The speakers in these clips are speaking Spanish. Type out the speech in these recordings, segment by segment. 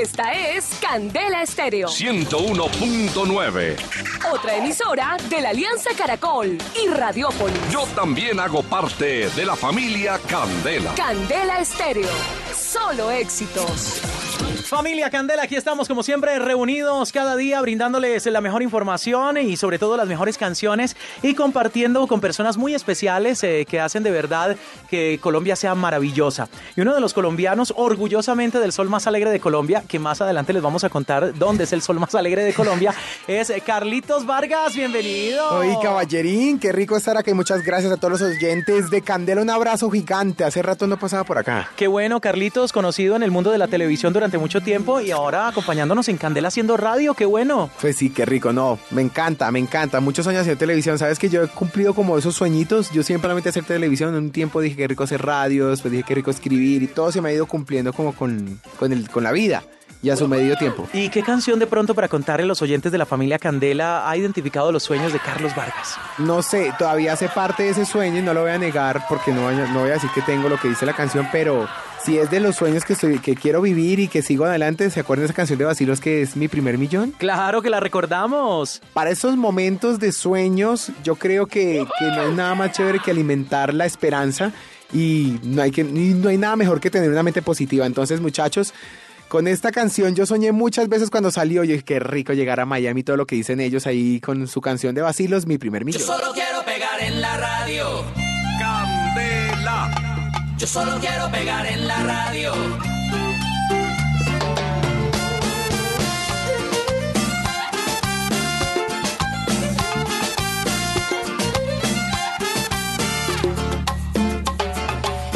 Esta es Candela Estéreo. 101.9. Otra emisora de la Alianza Caracol y Radiópolis. Yo también hago parte de la familia Candela. Candela Estéreo. Solo éxitos. Familia Candela, aquí estamos como siempre reunidos cada día brindándoles la mejor información y sobre todo las mejores canciones y compartiendo con personas muy especiales eh, que hacen de verdad que Colombia sea maravillosa. Y uno de los colombianos orgullosamente del sol más alegre de Colombia, que más adelante les vamos a contar dónde es el sol más alegre de Colombia, es Carlitos Vargas, bienvenido. Oye, caballerín, qué rico estar aquí. Muchas gracias a todos los oyentes de Candela. Un abrazo gigante. Hace rato no pasaba por acá. Qué bueno, Carlitos, conocido en el mundo de la televisión durante mucho tiempo y ahora acompañándonos en Candela haciendo radio, qué bueno. Pues sí, qué rico, no, me encanta, me encanta. Muchos años haciendo televisión, sabes que yo he cumplido como esos sueñitos. Yo siempre me metí hacer televisión. En un tiempo dije que rico hacer radio, después dije que rico escribir y todo se me ha ido cumpliendo como con, con, el, con la vida y a su medio tiempo. ¿Y qué canción de pronto para contarle a los oyentes de la familia Candela ha identificado los sueños de Carlos Vargas? No sé, todavía hace parte de ese sueño y no lo voy a negar porque no, voy a- no voy a decir que tengo lo que dice la canción, pero si es de los sueños que, estoy, que quiero vivir y que sigo adelante, ¿se acuerdan de esa canción de Basilos que es mi primer millón? Claro que la recordamos. Para esos momentos de sueños, yo creo que, que no hay nada más chévere que alimentar la esperanza y no hay, que, y no hay nada mejor que tener una mente positiva. Entonces, muchachos, con esta canción yo soñé muchas veces cuando salió. Yo dije, qué rico llegar a Miami, todo lo que dicen ellos ahí con su canción de Basilos, mi primer millón. Solo quiero pegar en la radio. Candela. Yo solo quiero pegar en la radio.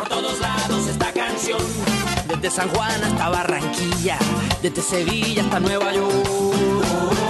por todos lados esta canción, desde San Juan hasta Barranquilla, desde Sevilla hasta Nueva York.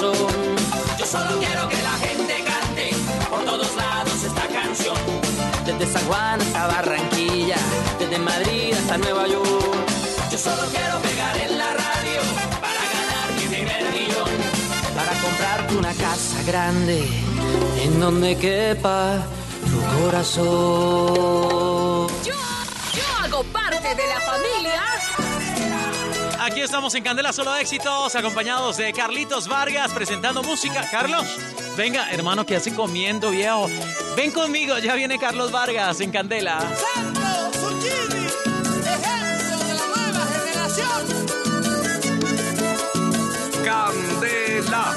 Yo solo quiero que la gente cante por todos lados esta canción. Desde San Juan hasta Barranquilla, desde Madrid hasta Nueva York. Yo solo quiero pegar en la radio para ganar mi primer millón. Para comprarte una casa grande en donde quepa tu corazón. Yo, yo hago parte de la familia. Aquí estamos en Candela Solo Éxitos, acompañados de Carlitos Vargas presentando música. Carlos, venga, hermano, ¿qué hace comiendo, viejo? Ven conmigo, ya viene Carlos Vargas en Candela. Sandro Zucchini, ejemplo de la nueva generación. Candela.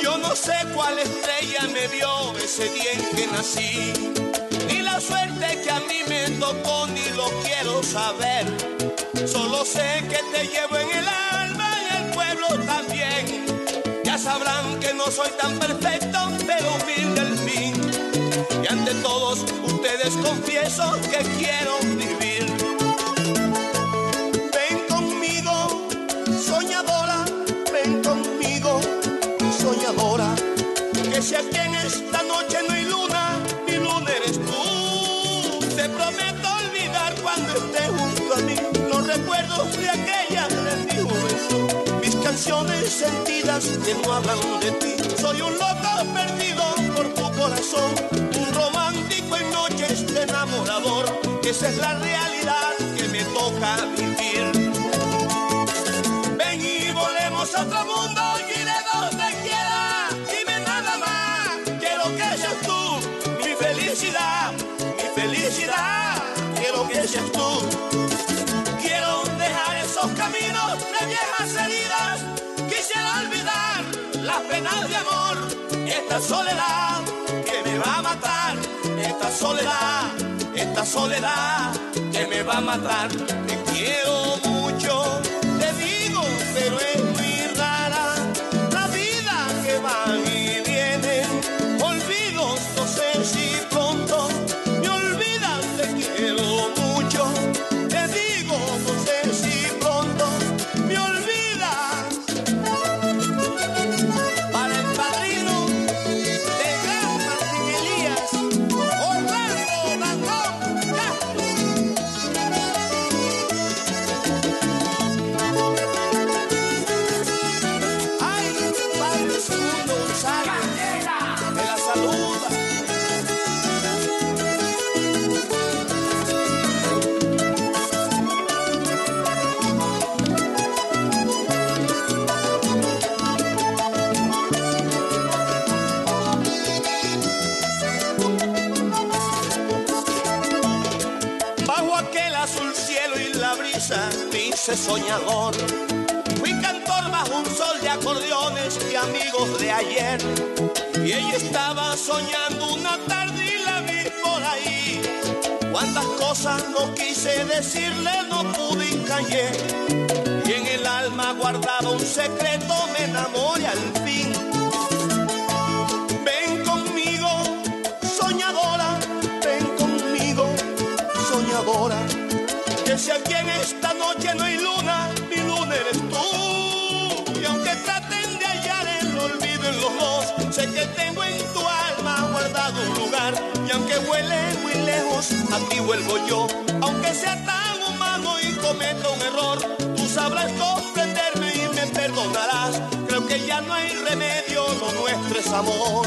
Yo no sé cuál estrella me vio ese día en que nací, suerte que a mí me tocó, ni lo quiero saber. Solo sé que te llevo en el alma, en el pueblo también. Ya sabrán que no soy tan perfecto, pero humilde al fin. Y ante todos ustedes confieso que quiero vivir. Ven conmigo, soñadora, ven conmigo, soñadora. Que si aquí en esta noche no recuerdos de aquella de mi juventud. Mis canciones sentidas que no hablan de ti. Soy un loco perdido por tu corazón, un romántico en noches de enamorador. Esa es la realidad que me toca vivir. Ven y volemos a otro mundo, las penas de amor. Esta soledad que me va a matar. Esta soledad, esta soledad que me va a matar. Te quiero soñador. Fui cantor bajo un sol de acordeones y amigos de ayer. Y ella estaba soñando una tarde y la vi por ahí. Cuántas cosas no quise decirle, no pude y callé. Y en el alma guardaba un secreto, me enamoré al fin. Ven conmigo, soñadora, ven conmigo, soñadora. Que si aquí en esta noche no hay luna, mi luna eres tú. Y aunque traten de hallar el olvido en los dos, sé que tengo en tu alma guardado un lugar. Y aunque huele muy lejos, a ti vuelvo yo. Aunque sea tan humano y cometa un error, tú sabrás comprenderme y me perdonarás. Creo que ya no hay remedio, lo nuestro es amor.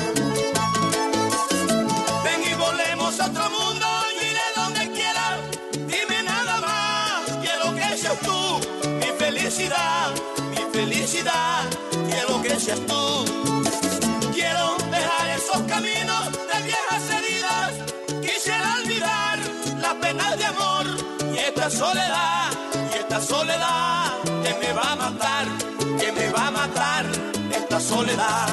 Ven y volemos a otro mundo, Quiero dejar esos caminos de viejas heridas. Quisiera olvidar las penas de amor y esta soledad, y esta soledad que me va a matar, que me va a matar. Esta soledad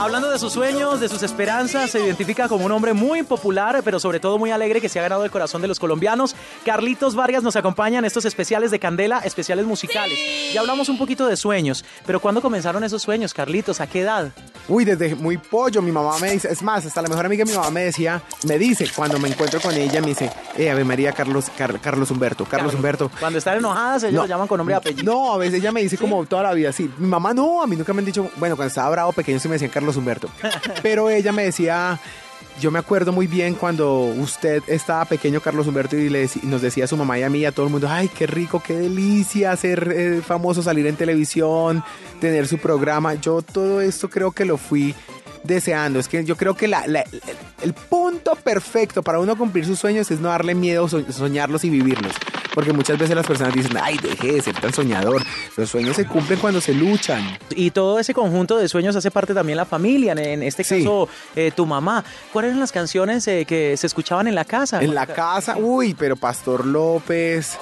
hablando de sus sueños, de sus esperanzas, se identifica como un hombre muy popular, pero sobre todo muy alegre que se ha ganado el corazón de los colombianos. Carlitos Vargas nos acompaña en estos especiales de Candela, especiales musicales. Ya hablamos un poquito de sueños, pero ¿cuándo comenzaron esos sueños, Carlitos? ¿A qué edad? Uy, desde muy pollo, mi mamá me dice, es más, hasta la mejor amiga de mi mamá me decía, me dice, cuando me encuentro con ella, me dice, eh, Ave María Carlos, Car- Carlos Humberto, Carlos Humberto. Cuando están enojadas, ellos No. lo llaman con nombre y apellido. No, a veces ella me dice como toda la vida, sí. Mi mamá no, a mí nunca me han dicho, bueno, cuando estaba bravo pequeño sí me decían Carlos Humberto. Pero ella me decía, yo me acuerdo muy bien cuando usted estaba pequeño, Carlos Humberto, y le nos decía a su mamá y a mí a todo el mundo, ay, qué rico, qué delicia ser eh, famoso, salir en televisión, tener su programa. Yo todo esto creo que lo fui deseando. Es que yo creo que la- la- el, el punto perfecto para uno cumplir sus sueños es no darle miedo so- soñarlos y vivirlos. Porque muchas veces las personas dicen, ay, deje de ser tan soñador. Los sueños se cumplen cuando se luchan. Y todo ese conjunto de sueños hace parte también la familia, en- este Sí. caso eh, tu mamá. ¿Cuáles eran las canciones eh, que se escuchaban en la casa? En la casa, uy, pero Pastor López,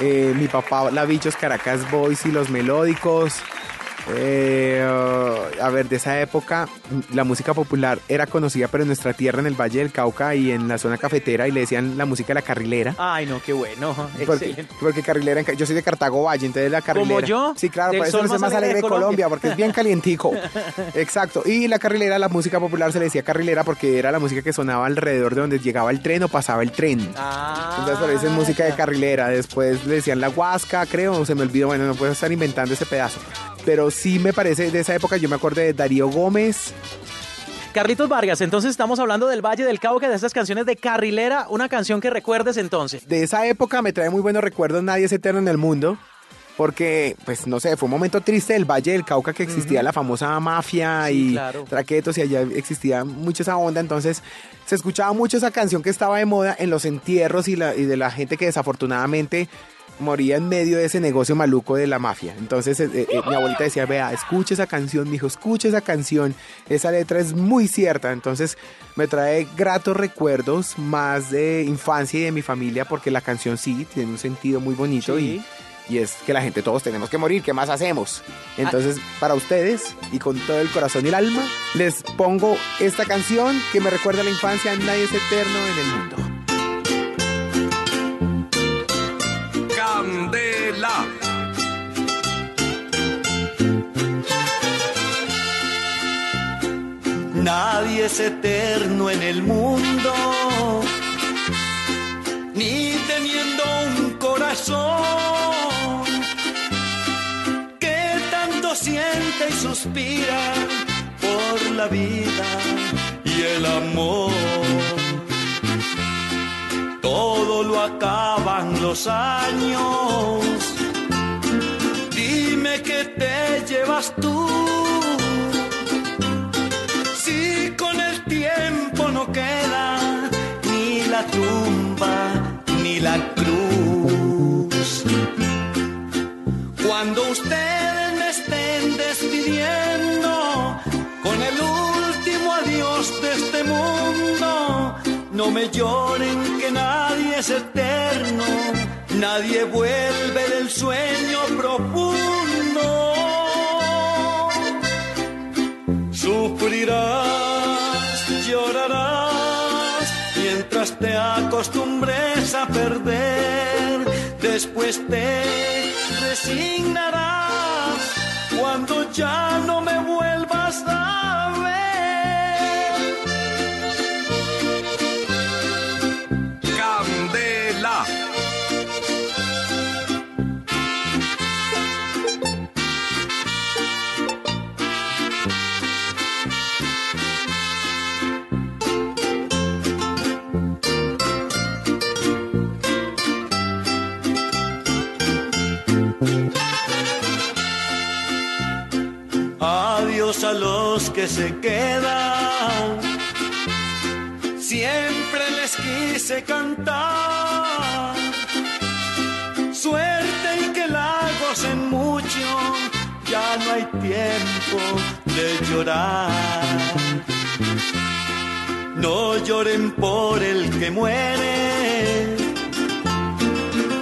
eh, mi papá, la Bichos Caracas Boys y los melódicos. Eh, uh, a ver, de esa época, la música popular era conocida, pero en nuestra tierra, en el Valle del Cauca y en la zona cafetera, y le decían la música de la carrilera. Ay, no, qué bueno. Porque, Excelente. porque carrilera, yo soy de Cartago Valle, entonces la carrilera. ¿Como yo? Sí, claro, por eso no es más alegre de Colombia. Colombia, porque es bien calientico. Exacto. Y la carrilera, la música popular se le decía carrilera porque era la música que sonaba alrededor de donde llegaba el tren o pasaba el tren. Ah, Entonces por eso es música de carrilera. Después le decían la huasca, creo, se me olvidó. Bueno, no puedo estar inventando ese pedazo. Pero sí me parece de esa época, yo me acuerdo de Darío Gómez. Carlitos Vargas, entonces estamos hablando del Valle del Cauca, de estas canciones de Carrilera, una canción que recuerdes entonces. De esa época me trae muy buenos recuerdos, Nadie es eterno en el mundo. Porque, pues no sé, fue un momento triste del Valle del Cauca que existía la famosa mafia Sí, y claro. traquetos y allá existía mucho esa onda. Entonces se escuchaba mucho esa canción que estaba de moda en los entierros y, la- y de la gente que desafortunadamente moría en medio de ese negocio maluco de la mafia. Entonces eh, eh, mi abuelita decía, vea, escuche esa canción, mijo, escuche esa canción. Esa letra es muy cierta. Entonces me trae gratos recuerdos más de infancia y de mi familia porque la canción sí tiene un sentido muy bonito Sí. y, y es que la gente todos tenemos que morir, ¿qué más hacemos? Entonces, para ustedes y con todo el corazón y el alma, les pongo esta canción que me recuerda a la infancia, Nadie es eterno en el mundo. Candela. Nadie es eterno en el mundo, ni teniendo un corazón que tanto siente y suspira por la vida y el amor. Todo lo acaban los años. Dime que te llevas tú. Si con el tiempo no queda ni la tumba ni la cruz. Cuando ustedes me estén despidiendo con el último adiós de este mundo, no me lloren que nadie es eterno, nadie vuelve del sueño profundo. Sufrirás, llorarás, mientras te acostumbres a perder, después te resignarás cuando ya que se quedan. Siempre les quise cantar. Suerte y que la gocen mucho. Ya no hay tiempo de llorar. No lloren por el que muere.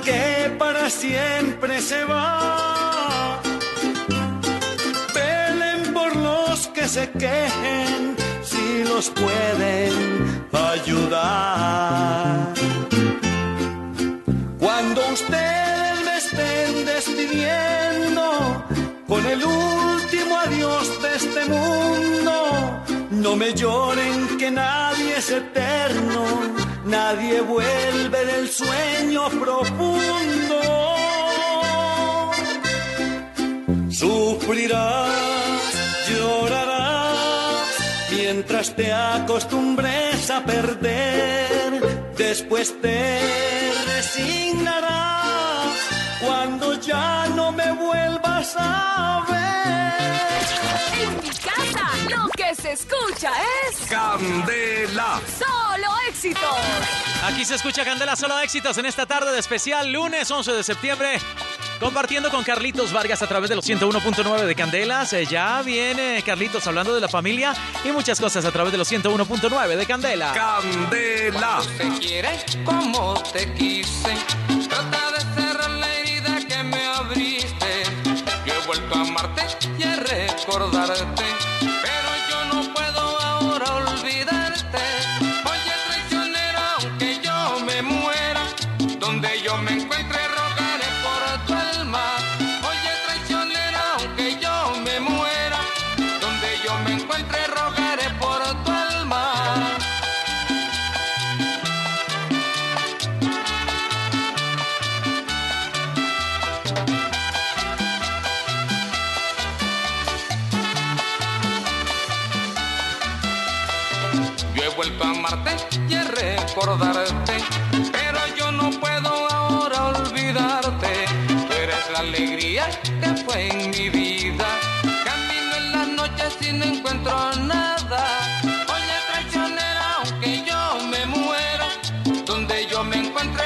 Que para siempre se va. Se quejen si los pueden ayudar. Cuando ustedes me estén despidiendo con el último adiós de este mundo, no me lloren que nadie es eterno, nadie vuelve del sueño profundo. Sufrirás, llorarás, mientras te acostumbres a perder, después te resignarás cuando ya no me vuelvas a ver. En mi casa, lo que se escucha es Candela. solo éxitos. Aquí se escucha Candela Solo Éxitos en esta tarde de especial, lunes 11 de septiembre. Compartiendo con Carlitos Vargas a través de los 101.9 de Candelas. Eh, ya viene Carlitos hablando de la familia y muchas cosas a través de los 101.9 de Candela. Candela. te quiere como te quise. Trata de cerrar la herida que me abriste. Yo he vuelto a amarte y a recordarte. Recordarte, pero yo no puedo ahora olvidarte. Tú eres la alegría que fue en mi vida. Camino en las noches y no encuentro nada. Oye, traicionera, aunque yo me muera, donde yo me encuentre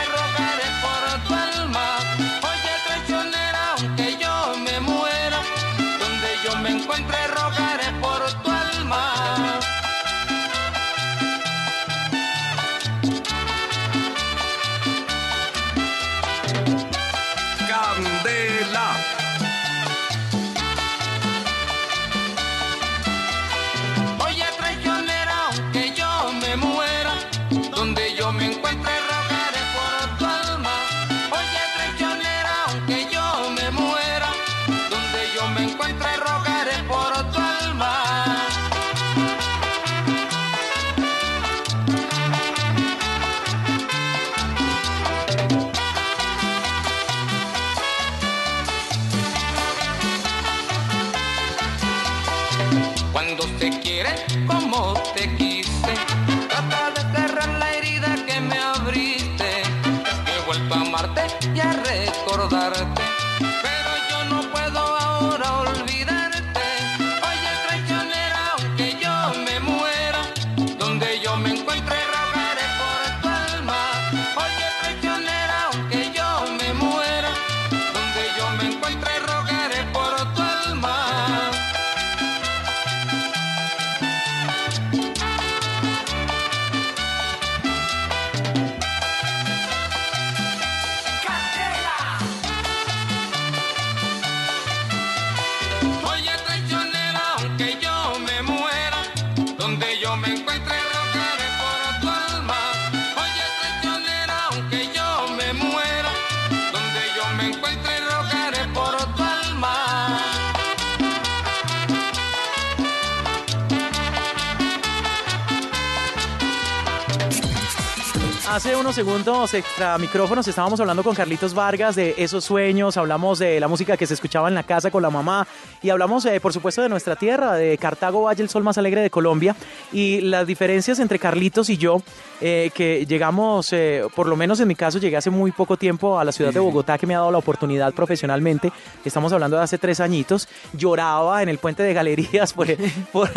segundos extra micrófonos. Estábamos hablando con Carlitos Vargas de esos sueños, hablamos de la música que se escuchaba en la casa con la mamá y hablamos eh, por supuesto de nuestra tierra, de Cartago Valle, el sol más alegre de Colombia. Y las diferencias entre Carlitos y yo, eh, que llegamos, eh, por lo menos en mi caso, llegué hace muy poco tiempo a la ciudad de Bogotá que me ha dado la oportunidad profesionalmente, estamos hablando de hace tres añitos, lloraba en el puente de galerías por, por,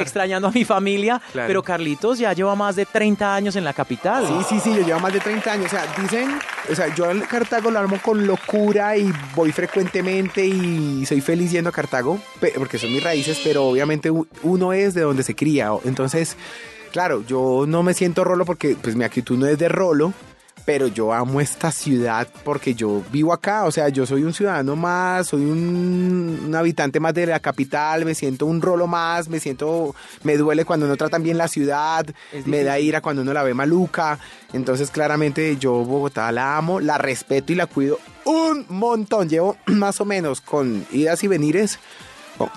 extrañando a mi familia, Claro. pero Carlitos ya lleva más de 30 años en la capital. Sí, sí, sí, yo llevo más de 30 años. O sea, dicen, o sea, yo al Cartago lo armo con locura y voy frecuentemente y soy feliz yendo a Cartago, porque son mis raíces, pero obviamente uno es de donde se cría. Entonces, claro, yo no me siento rolo porque pues mi actitud no es de rolo, pero yo amo esta ciudad porque yo vivo acá, o sea, yo soy un ciudadano más, soy un, un habitante más de la capital, me siento un rolo más, me siento, me duele cuando no tratan bien la ciudad, me da ira cuando uno la ve maluca, entonces claramente yo Bogotá la amo, la respeto y la cuido un montón, llevo más o menos con idas y venires,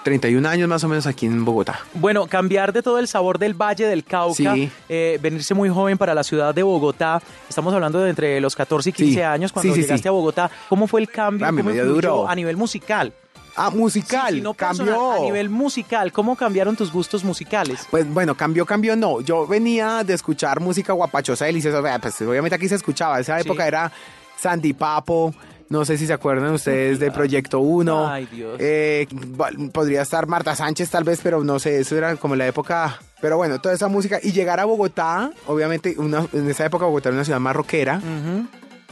31 años más o menos aquí en Bogotá. Bueno, cambiar de todo el sabor del Valle del Cauca, Sí. eh, venirse muy joven para la ciudad de Bogotá. Estamos hablando de entre los 14 y 15 Sí. años cuando Sí, llegaste a Bogotá. ¿Cómo fue el cambio? Ah, ¿Cómo duro. a nivel musical? Ah, musical, Sí, sí, no personal, cambió. A nivel musical, ¿cómo cambiaron tus gustos musicales? Pues bueno, cambió, cambió, no. Yo venía de escuchar música guapachosa, deliciosa. Pues obviamente aquí se escuchaba. Esa Sí. época era Sandy Papo. No sé si se acuerdan ustedes de Proyecto 1. Ay, Dios. Eh, podría estar Marta Sánchez tal vez, pero no sé, eso era como la época... Pero bueno, toda esa música. Y llegar a Bogotá, obviamente una- en esa época Bogotá era una ciudad más rockera.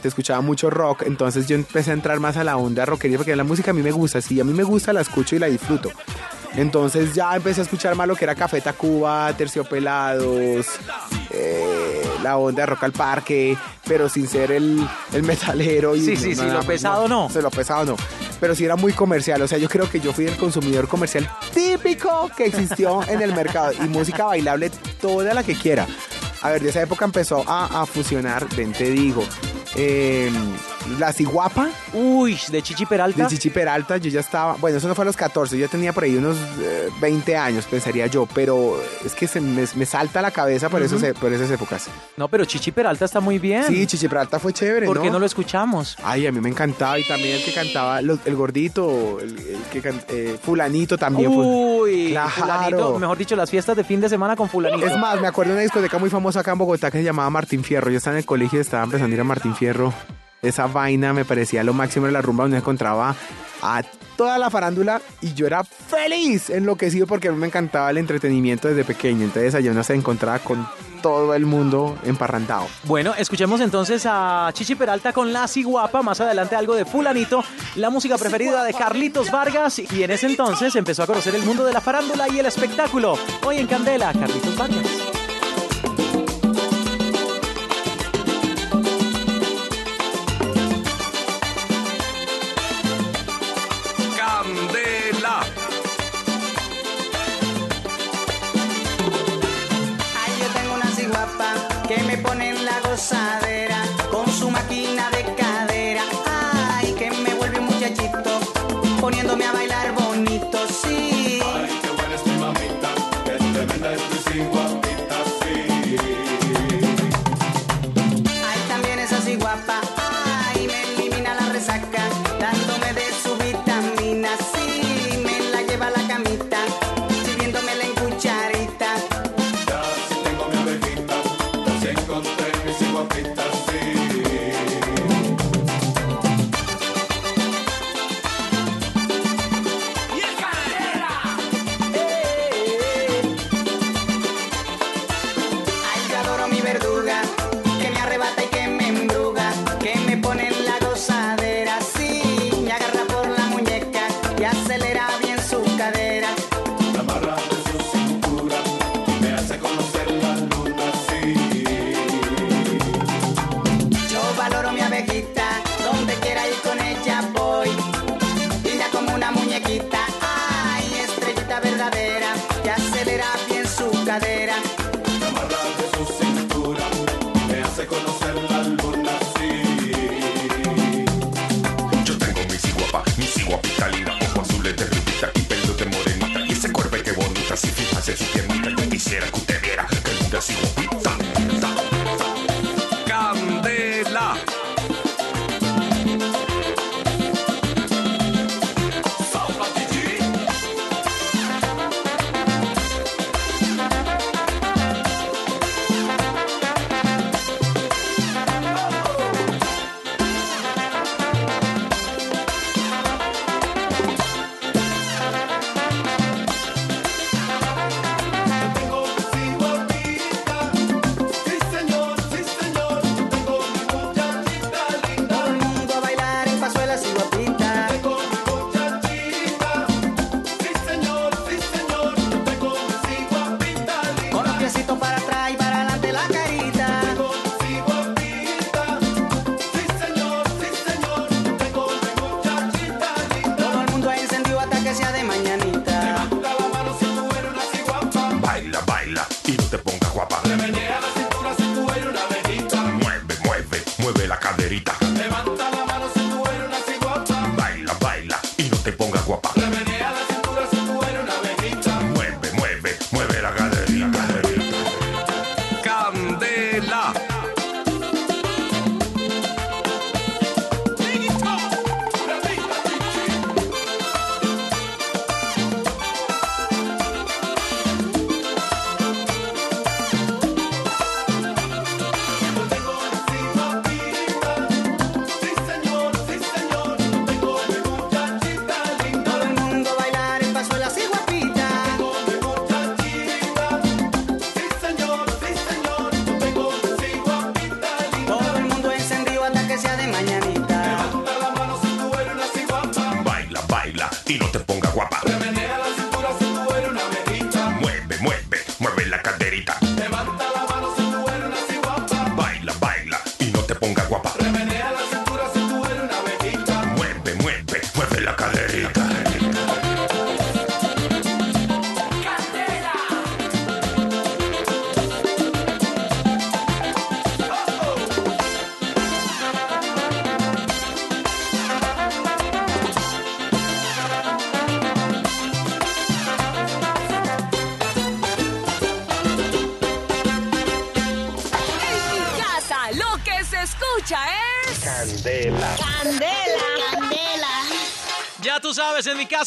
Te escuchaba mucho rock, entonces yo empecé a entrar más a la onda rockería porque la música a mí me gusta, sí, a mí me gusta, la escucho y la disfruto. Entonces ya empecé a escuchar más lo que era Café Tacuba, Terciopelados, eh, la onda de Rock al Parque, pero sin ser el, el metalero. Y Sí, sí, sí, lo pesado no. Sí, lo pesado no. Pero sí era muy comercial, o sea, yo creo que yo fui el consumidor comercial típico que existió en el mercado. Y música bailable toda la que quiera. A ver, de esa época empezó a, a fusionar, ven te digo, eh, la ciguapa Uy, de Chichi Peralta. de Chichi Peralta, yo ya estaba, bueno, eso no fue a los 14, yo tenía por ahí unos eh, 20 años, pensaría yo, pero es que se me, me salta la cabeza por, esos, por esas épocas. No, pero Chichi Peralta está muy bien. Sí, Chichi Peralta fue chévere, ¿Por ¿no? qué no lo escuchamos? Ay, a mí me encantaba y también el que cantaba, los- el gordito, el, el que can- eh, fulanito también fue. Uy, Claro. fulanito, mejor dicho, las fiestas de fin de semana con fulanito. Es más, me acuerdo de una discoteca muy famosa acá en Bogotá que se llamaba Martín Fierro. Yo estaba en el colegio y estaba empezando a ir a Martín Fierro. Esa vaina me parecía lo máximo de la rumba donde encontraba a toda la farándula y yo era feliz, enloquecido porque a mí me encantaba el entretenimiento desde pequeño. Entonces allá uno se encontraba con todo el mundo emparrantado. Bueno, escuchemos entonces a Chichi Peralta con La Ciguapa, más adelante algo de Fulanito, la música preferida de Carlitos Vargas y en ese entonces empezó a conocer el mundo de la farándula y el espectáculo. Hoy en Candela, Carlitos Vargas. side.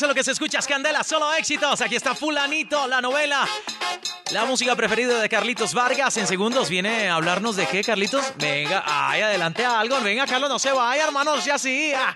Lo que se escucha, Escandela, solo éxitos. Aquí está Fulanito, la novela. La música preferida de Carlitos Vargas. En segundos viene a hablarnos de qué, Carlitos. Venga, ay, adelante algo. Venga, Carlos, no se vaya, hermanos, ya sí. Ah.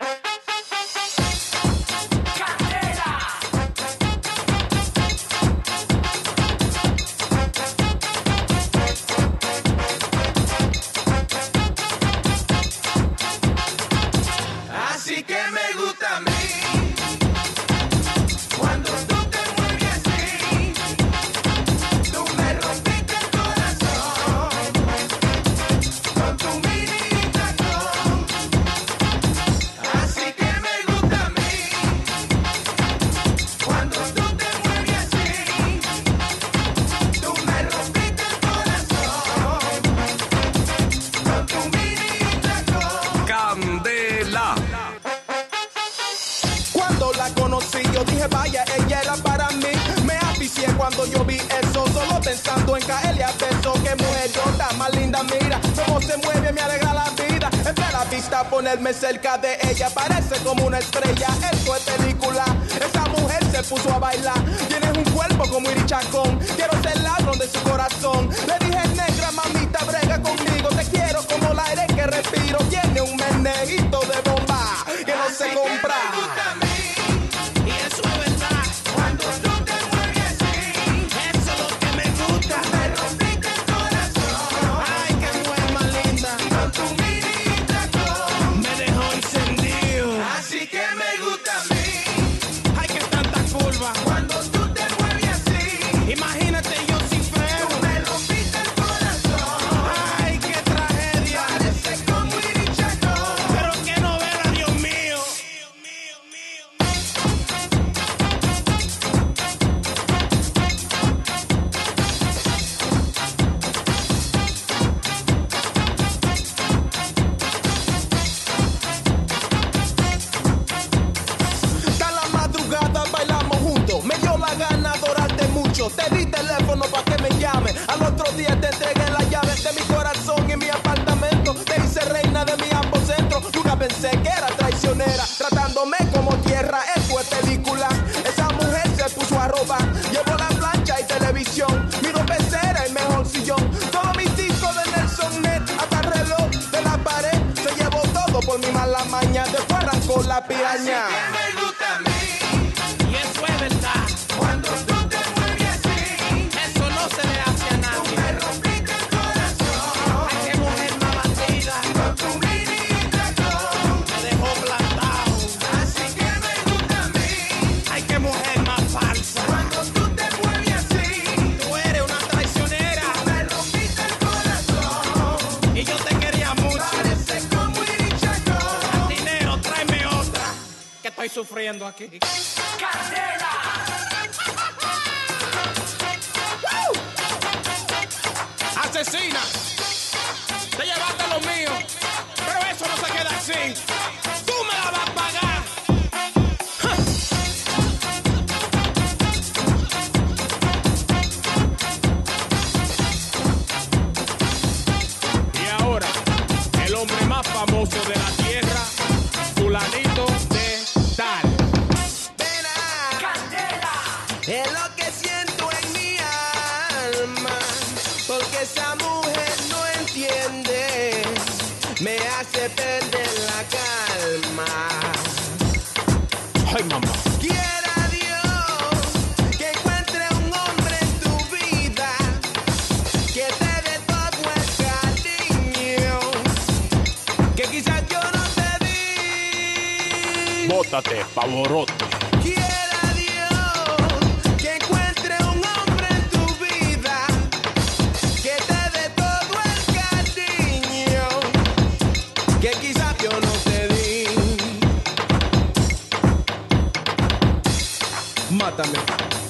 cake.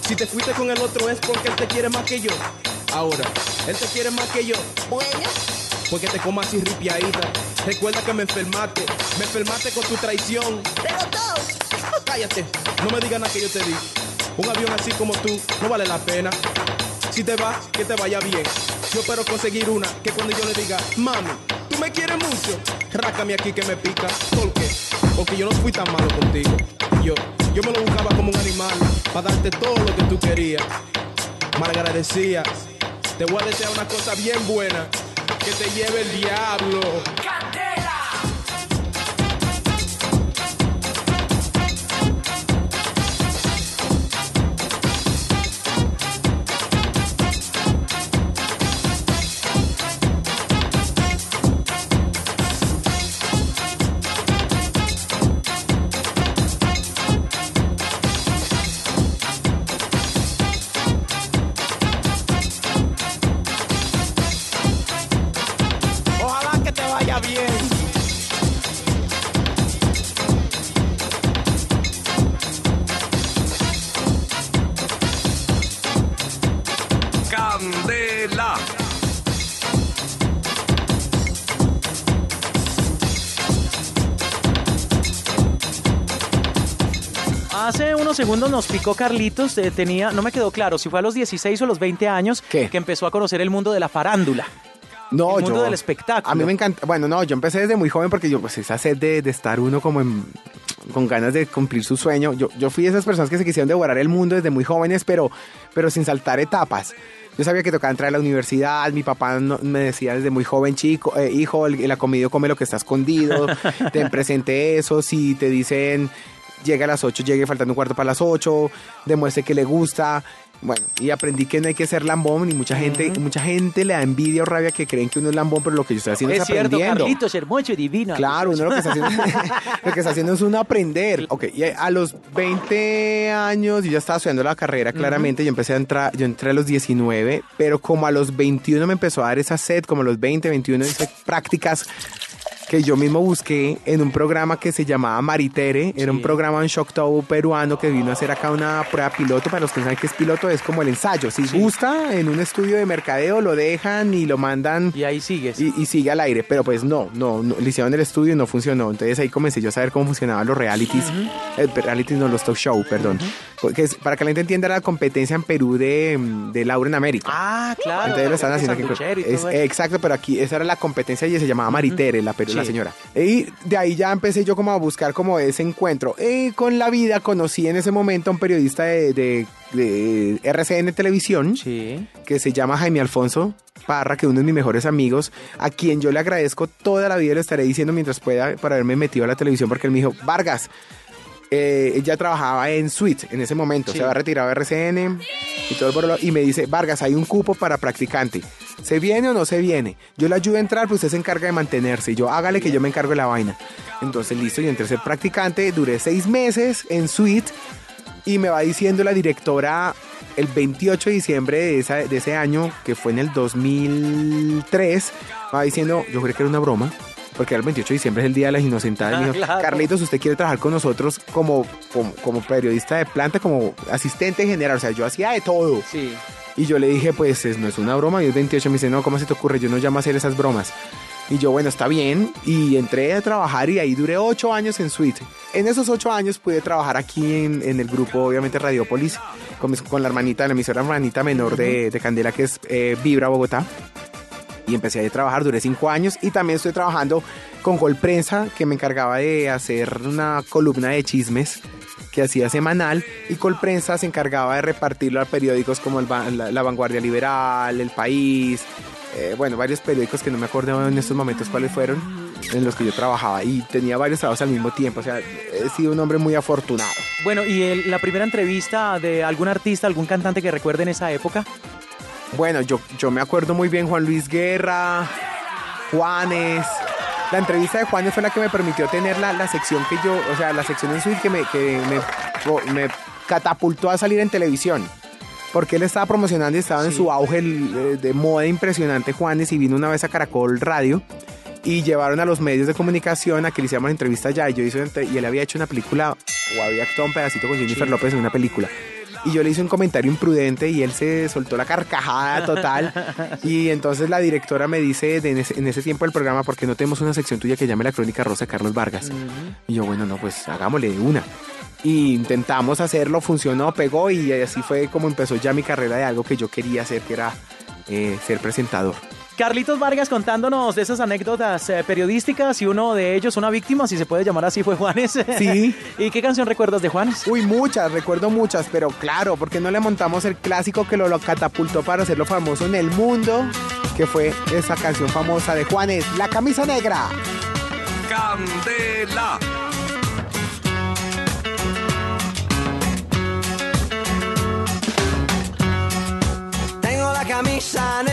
Si te fuiste con el otro es porque él te quiere más que yo. Ahora, él te quiere más que yo. Bueno. Porque te comas así ripiadita. Recuerda que me enfermaste. Me enfermaste con tu traición. Pero todos. Cállate. No me digas nada que yo te di. Un avión así como tú no vale la pena. Si te vas, que te vaya bien. Yo espero conseguir una que cuando yo le diga, mami, tú me quieres mucho, rácame aquí que me pica. ¿Por qué? Porque yo no fui tan malo contigo. Yo, yo me lo buscaba como un animal para darte todo lo que tú querías. Malagradecía. Te voy a desear una cosa bien buena. Que te lleve el diablo. Segundos nos picó Carlitos, eh, tenía, no me quedó claro si fue a los 16 o los 20 años que empezó a conocer el mundo de la farándula. No, el mundo yo- del espectáculo. A mí me encanta. Bueno, no, yo empecé desde muy joven porque yo, pues, esa sed de, de estar uno como en- con ganas de cumplir su sueño. Yo, yo fui de esas personas que se quisieron devorar el mundo desde muy jóvenes, pero, pero sin saltar etapas. Yo sabía que tocaba entrar a la universidad. Mi papá no- me decía desde muy joven, chico, eh, hijo, el, el acomido come lo que está escondido. ten presente eso. Si te dicen llega a las 8, llegue faltando un cuarto para las 8, demuestre que le gusta. Bueno, y aprendí que no hay que ser lambón y mucha gente, mucha gente le da envidia o rabia que creen que uno es lambón, pero lo que yo estoy haciendo es, es cierto, aprendiendo. Carlitos, hermoso y divino. Claro, uno lo que, está haciendo, lo que está haciendo es uno aprender. Ok, y a los 20 años yo ya estaba estudiando la carrera, claramente. Yo empecé a entrar, yo entré a los 19, pero como a los 21 me empezó a dar esa sed, como a los 20, 21 hice prácticas que yo mismo busqué en un programa que se llamaba Maritere. Era un programa en Shocktow peruano que vino a hacer acá una prueba piloto. Para los que no saben qué es piloto, es como el ensayo. Si gusta, en un estudio de mercadeo lo dejan y lo mandan. Y ahí sigues. Y, y sigue al aire. Pero pues no, no, no, le hicieron el estudio y no funcionó. Entonces ahí comencé yo a saber cómo funcionaban los realities. Eh, realities no, los talk show, perdón. Porque es- para que la gente entienda era la competencia en Perú de, de Laura en América. Ah, claro. Entonces lo están haciendo aquí. Es- exacto, pero aquí esa era la competencia y se llamaba Maritere, la, pero la Sí. señora. Y de ahí ya empecé yo como a buscar como ese encuentro. Y con la vida conocí en ese momento a un periodista de, de- de RCN Televisión que se llama Jaime Alfonso Parra, que es uno de mis mejores amigos, a quien yo le agradezco toda la vida y lo estaré diciendo mientras pueda por haberme metido a la televisión, porque él me dijo, Vargas, eh, ella trabajaba en Suite en ese momento, Sí. se había retirado de RCN y todo el borolo, y me dice, Vargas, hay un cupo para practicante. ¿Se viene o no se viene? Yo le ayudo a entrar, pues usted se encarga de mantenerse. Y yo, hágale que yo me encargo de la vaina. Entonces, listo, yo entré a ser practicante, duré seis meses en Suite y me va diciendo la directora el 28 de diciembre de, esa- de ese año, que fue en el 2003, me va diciendo, yo creo que era una broma, porque el 28 de diciembre, es el Día de las Inocentadas. me Ah, dijo, claro. Carlitos, ¿usted quiere trabajar con nosotros como, como, como periodista de planta, como asistente general? O sea, yo hacía de todo. Sí. Y yo le dije, pues es- no es una broma, y es 28. Me dice, no, ¿cómo se te ocurre? Yo no llamo a hacer esas bromas. Y yo, bueno, está bien. Y entré a trabajar y ahí duré ocho años en Suite. En esos ocho años pude trabajar aquí en, en el grupo, obviamente, Radiopolis, con, con la hermanita, la emisora hermanita menor de, de Candela, que es eh, Vibra Bogotá. Y empecé a trabajar, duré cinco años. Y también estoy trabajando con Gol Prensa, que me encargaba de hacer una columna de chismes que hacía semanal y Colprensa se encargaba de repartirlo a periódicos como La Vanguardia Liberal, El País, eh, bueno, varios periódicos que no me acuerdo en estos momentos cuáles fueron, en los que yo trabajaba y tenía varios trabajos al mismo tiempo, o sea, he sido un hombre muy afortunado. Bueno, ¿y el- la primera entrevista de algún artista, algún cantante que recuerde en esa época? Bueno, yo, yo me acuerdo muy bien Juan Luis Guerra, Juanes. La entrevista de Juanes fue la que me permitió tener la, la sección que yo, o sea, la sección en suite que me, que me, me catapultó a salir en televisión. Porque él estaba promocionando y estaba en su auge eh, de moda impresionante Juanes y vino una vez a Caracol Radio y llevaron a los medios de comunicación a que le hiciéramos entrevista allá y yo hice y él había hecho una película o había actuado un pedacito con Jennifer López en una película y yo le hice un comentario imprudente y él se soltó la carcajada total. Y entonces la directora me dice de en, ese, en ese tiempo del programa porque no tenemos una sección tuya que llame la crónica rosa de Carlos Vargas y yo bueno no pues hagámosle de una y intentamos hacerlo funcionó pegó y así fue como empezó ya mi carrera de algo que yo quería hacer que era eh, ser presentador Carlitos Vargas contándonos de esas anécdotas eh, periodísticas y uno de ellos, una víctima, si se puede llamar así, fue Juanes. Sí. ¿Y qué canción recuerdas de Juanes? Uy, muchas, recuerdo muchas, pero claro, porque no le montamos el clásico que lo, lo catapultó para hacerlo famoso en el mundo, que fue esa canción famosa de Juanes, La camisa negra. Candela. Tengo la camisa negra,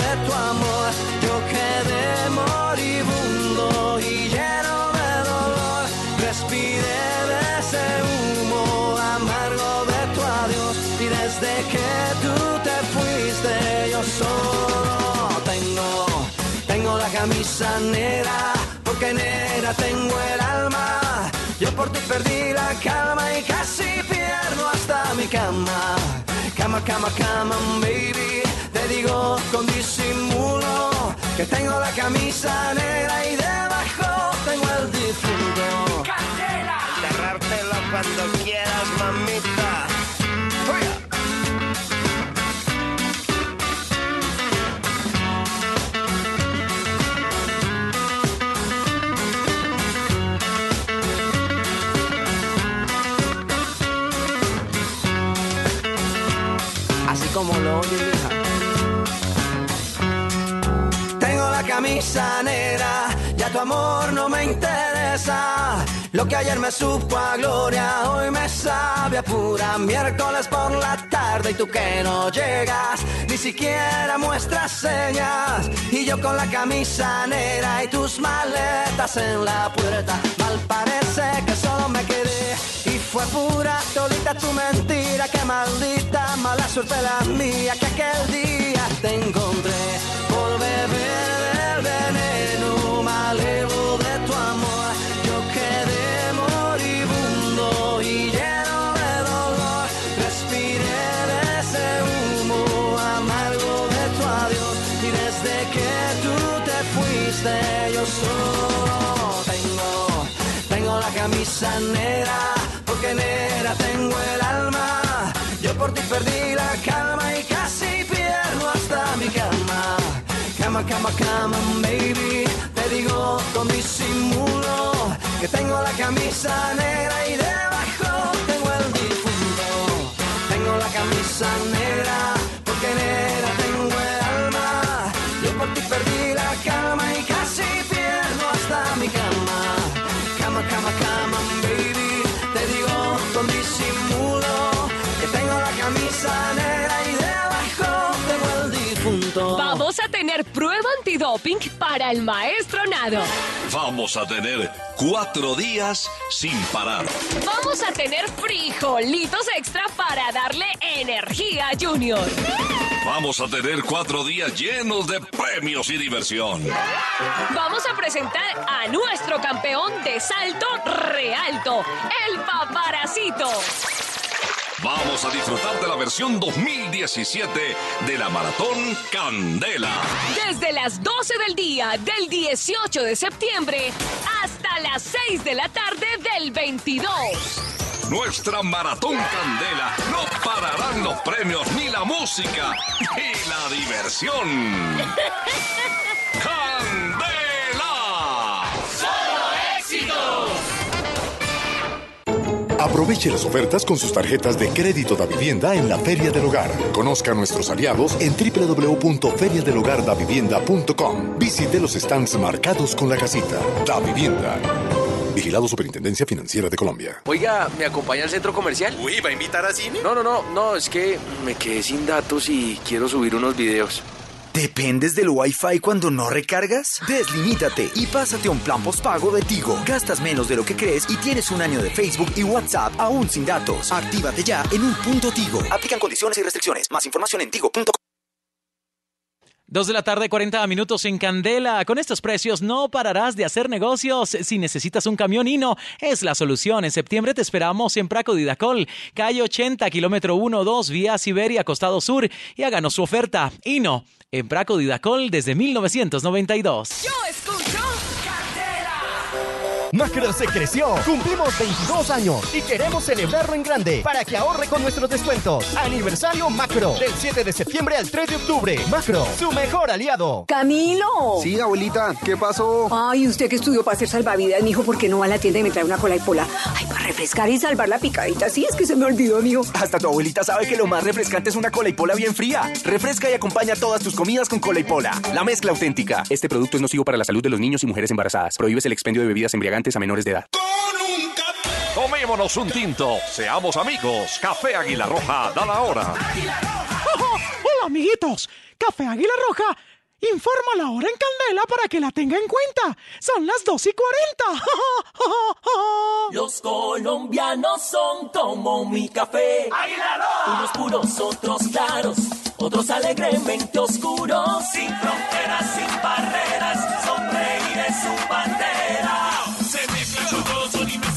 que tú te fuiste, yo solo tengo, tengo la camisa negra. Porque negra tengo el alma. Yo por ti perdí la calma y casi pierdo hasta mi cama. Cama, cama, cama, baby. Te digo con disimulo que tengo la camisa negra y debajo tengo el difunto. Cerrártelo cuando quieras, mamita. Tengo la camisa negra, ya tu amor no me interesa. Lo que ayer me supo a gloria, hoy me sabe a pura miércoles por la tarde y tú que no llegas, ni siquiera muestras señas. Y yo con la camisa negra y tus maletas en la puerta, mal parece que solo me quedé. Fue pura todita tu mentira, que maldita mala suerte la mía, que aquel día te encontré por beber del veneno, me alevo de tu amor. Yo quedé moribundo y lleno de dolor. Respiré de ese humo amargo de tu adiós. Y desde que tú te fuiste, yo solo tengo, tengo la camisa negra. Perdí la calma y casi pierdo hasta mi cama. Cama, cama, cama, baby. Te digo con disimulo que tengo la camisa negra y debajo tengo el difunto. Tengo la camisa negra porque negra antidoping para el maestro Nado. Vamos a tener cuatro días sin parar. Vamos a tener frijolitos extra para darle energía a Junior. Vamos a tener cuatro días llenos de premios y diversión. Vamos a presentar a nuestro campeón de salto realto, el paparacito. Vamos a disfrutar de la versión 2017 de la Maratón Candela. Desde las 12 del día del 18 de septiembre hasta las 6 de la tarde del 22. Nuestra Maratón Candela. No pararán los premios, ni la música, ni la diversión. Aproveche las ofertas con sus tarjetas de crédito da vivienda en la Feria del Hogar. Conozca a nuestros aliados en www.feriadelhogardavivienda.com. Visite los stands marcados con la casita. Da Vivienda. Vigilado Superintendencia Financiera de Colombia. Oiga, ¿me acompaña al centro comercial? Uy, ¿va a invitar a cine? No, no, no, no, es que me quedé sin datos y quiero subir unos videos. ¿Dependes del Wi-Fi cuando no recargas? Deslimítate y pásate un plan postpago de Tigo. Gastas menos de lo que crees y tienes un año de Facebook y WhatsApp aún sin datos. Actívate ya en un punto Tigo. Aplican condiciones y restricciones. Más información en tigo.com. Dos de la tarde, 40 minutos en Candela. Con estos precios no pararás de hacer negocios. Si necesitas un camión Hino, es la solución. En septiembre te esperamos en Praco Didacol, calle 80, kilómetro 2, vía Siberia, costado sur. Y háganos su oferta. Hino, en Praco Didacol desde 1992. Yo escucho Macro se creció. Cumplimos 22 años y queremos celebrarlo en grande para que ahorre con nuestros descuentos. Aniversario Macro del 7 de septiembre al 3 de octubre. Macro, su mejor aliado. Camilo. Sí, abuelita, ¿qué pasó? Ay, usted que estudió para ser salvavidas, mijo, ¿por qué no va a la tienda y me trae una cola y pola? Ay, para refrescar y salvar la picadita. Sí, es que se me olvidó, mijo. Hasta tu abuelita sabe que lo más refrescante es una cola y pola bien fría. Refresca y acompaña todas tus comidas con cola y pola. La mezcla auténtica. Este producto es nocivo para la salud de los niños y mujeres embarazadas. Prohíbes el expendio de bebidas embriagantes a menores de edad. Tomémonos un tinto. Seamos amigos. Café Águila Roja da la hora. Hola, amiguitos. Café Águila Roja informa la hora en candela para que la tenga en cuenta. Son las 2 y 40. Los colombianos son como mi café. Unos puros, otros claros, otros alegremente oscuros. Sin fronteras, sin barreras, sonreír es su bandera.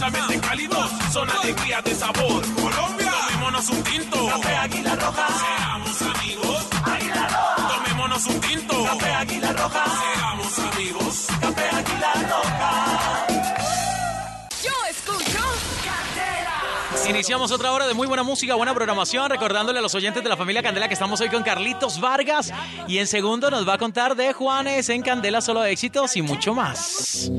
Se mezclan con todos, son inmensamente cálidos, son alegría de sabor. Colombia, tomémonos un tinto. Café Águila Roja. Seamos amigos. Águila Roja. Tomémonos un tinto. Café Águila Roja. Seamos amigos. Café Águila Roja. Yo escucho Candela. Iniciamos otra hora de muy buena música, buena programación, recordándole a los oyentes de la familia Candela que estamos hoy con Carlitos Vargas y en segundo nos va a contar de Juanes en Candela Solo Éxitos y mucho más.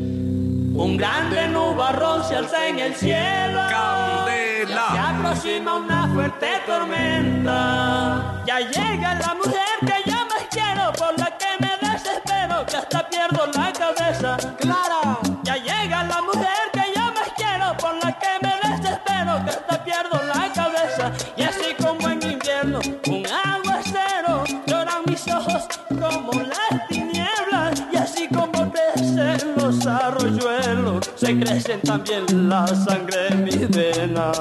Un grande nubarrón se alza en el cielo. Candela. Se aproxima una fuerte tormenta. Ya llega la mujer que yo más quiero, por la que me desespero, que hasta pierdo la cabeza. Clara. Ya llega la mujer que yo más quiero, por la que me desespero, que hasta pierdo la cabeza. Y así como en invierno, un aguacero, lloran mis ojos como las tinieblas. Y así como crecen los arroyuelos, se crecen también la sangre en mis venas.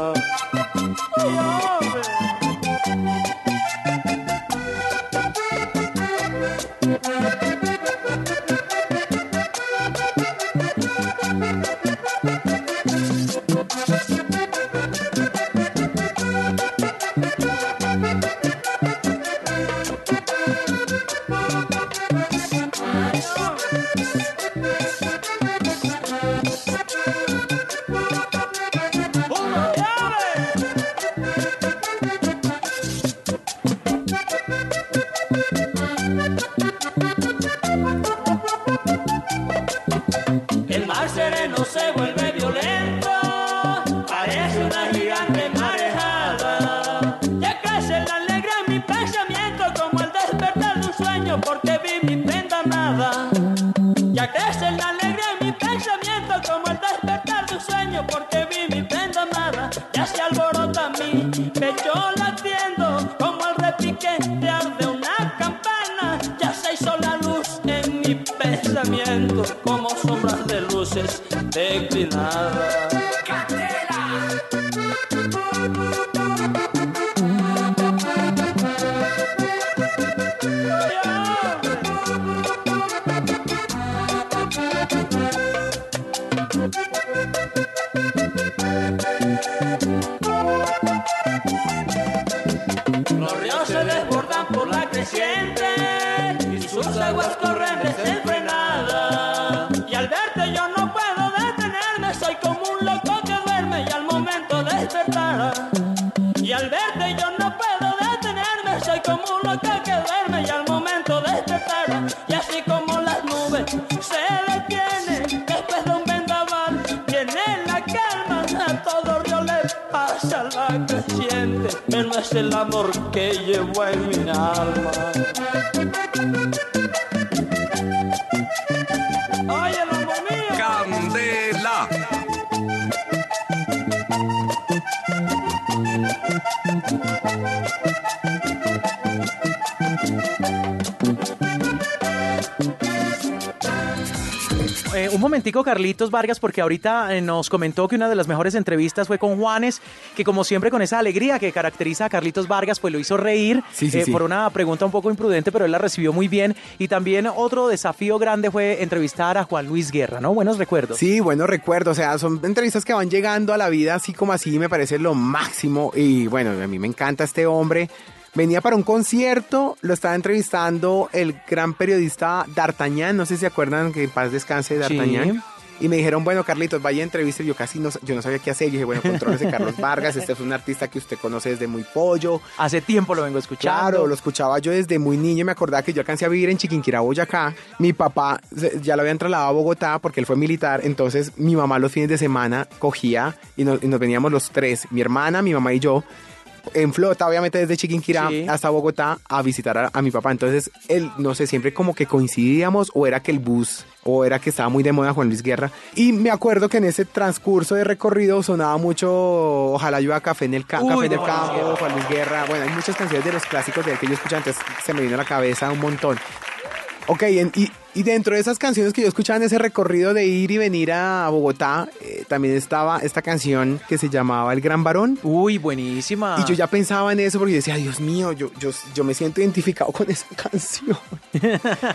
El amor que llevo en mi alma. El amor mío. Candela. Eh, un momentico, Carlitos Vargas, porque ahorita eh, nos comentó que una de las mejores entrevistas fue con Juanes, que como siempre con esa alegría que caracteriza a Carlitos Vargas, pues lo hizo reír Sí, sí, eh, sí. por una pregunta un poco imprudente, pero él la recibió muy bien. Y también otro desafío grande fue entrevistar a Juan Luis Guerra, ¿no? Buenos recuerdos. Sí, buenos recuerdos. O sea, son entrevistas que van llegando a la vida así como así, me parece lo máximo. Y bueno, a mí me encanta este hombre. Venía para un concierto, lo estaba entrevistando el gran periodista D'Artagnan, no sé si se acuerdan que en paz descanse D'Artagnan. Y me dijeron, bueno, Carlitos, vaya a entrevista. Y Yo casi no, yo no sabía qué hacer. Yo dije, bueno, contrólese Carlos Vargas. Este es un artista que usted conoce desde muy pollo. Hace tiempo lo vengo escuchando. Claro, lo escuchaba yo desde muy niño. Me acordaba que yo alcancé a vivir en Chiquinquirá, Boyacá. Mi papá ya lo habían trasladado a Bogotá porque él fue militar. Entonces, mi mamá los fines de semana cogía y nos, y nos veníamos los tres, mi hermana, mi mamá y yo, en flota, obviamente desde Chiquinquirá Sí. hasta Bogotá a visitar a, a mi papá. Entonces, él, no sé, siempre como que coincidíamos o era que el bus o era que estaba muy de moda Juan Luis Guerra. Y me acuerdo que en ese transcurso de recorrido sonaba mucho Ojalá yo a Café en el, ca- Uy, Café en el Juan Luis Campo, Guerra. Juan Luis Guerra. Bueno, hay muchas canciones de los clásicos de él que yo escuchaba, entonces se me vino a la cabeza un montón. Ok, en- y, y dentro de esas canciones que yo escuchaba en ese recorrido de ir y venir a Bogotá, eh, también estaba esta canción que se llamaba El Gran Varón. Uy, buenísima. Y yo ya pensaba en eso porque yo decía, Dios mío, yo, yo, yo me siento identificado con esa canción.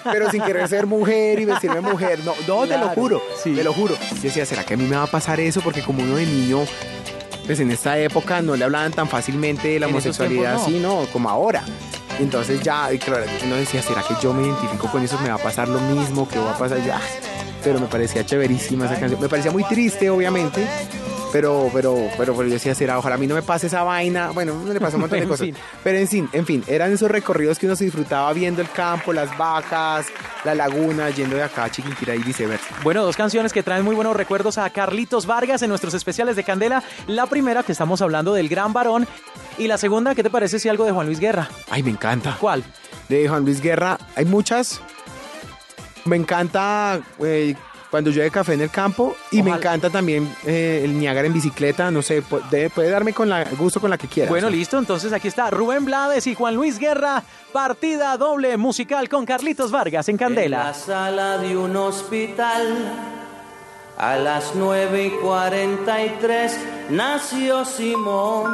Pero sin querer ser mujer y vestirme mujer. No, no te lo juro, sí. te lo juro. Yo decía, ¿será que a mí me va a pasar eso? Porque como uno de niño, pues en esta época no le hablaban tan fácilmente de la homosexualidad tiempos, así, ¿no? Como ahora. Entonces ya, y claro, uno decía, ¿será que yo me identifico con eso? ¿Me va a pasar lo mismo? ¿Qué va a pasar? Ya. Pero me parecía chéverísima esa canción. Me parecía muy triste, obviamente. Pero, pero, pero, pero yo decía, será, ojalá a mí no me pase esa vaina. Bueno, no le pasó un montón de cosas. fin. Pero en fin, en fin, eran esos recorridos que uno se disfrutaba viendo el campo, las vacas, la laguna, yendo de acá a Chiquinquirá y viceversa. Bueno, dos canciones que traen muy buenos recuerdos a Carlitos Vargas en nuestros especiales de Candela. La primera, que estamos hablando del gran varón. Y la segunda, ¿qué te parece si algo de Juan Luis Guerra? Ay, me encanta. ¿Cuál? De Juan Luis Guerra, hay muchas. Me encanta eh, cuando llueve café en el campo y me encanta también eh, el Niágara en bicicleta. No sé, puede darme con la gusto con la que quiera. Bueno, O sea, listo. Entonces aquí está Rubén Blades y Juan Luis Guerra. Partida doble musical con Carlitos Vargas en En la Candela. sala de un hospital, a las 9 y 43, nació Simón.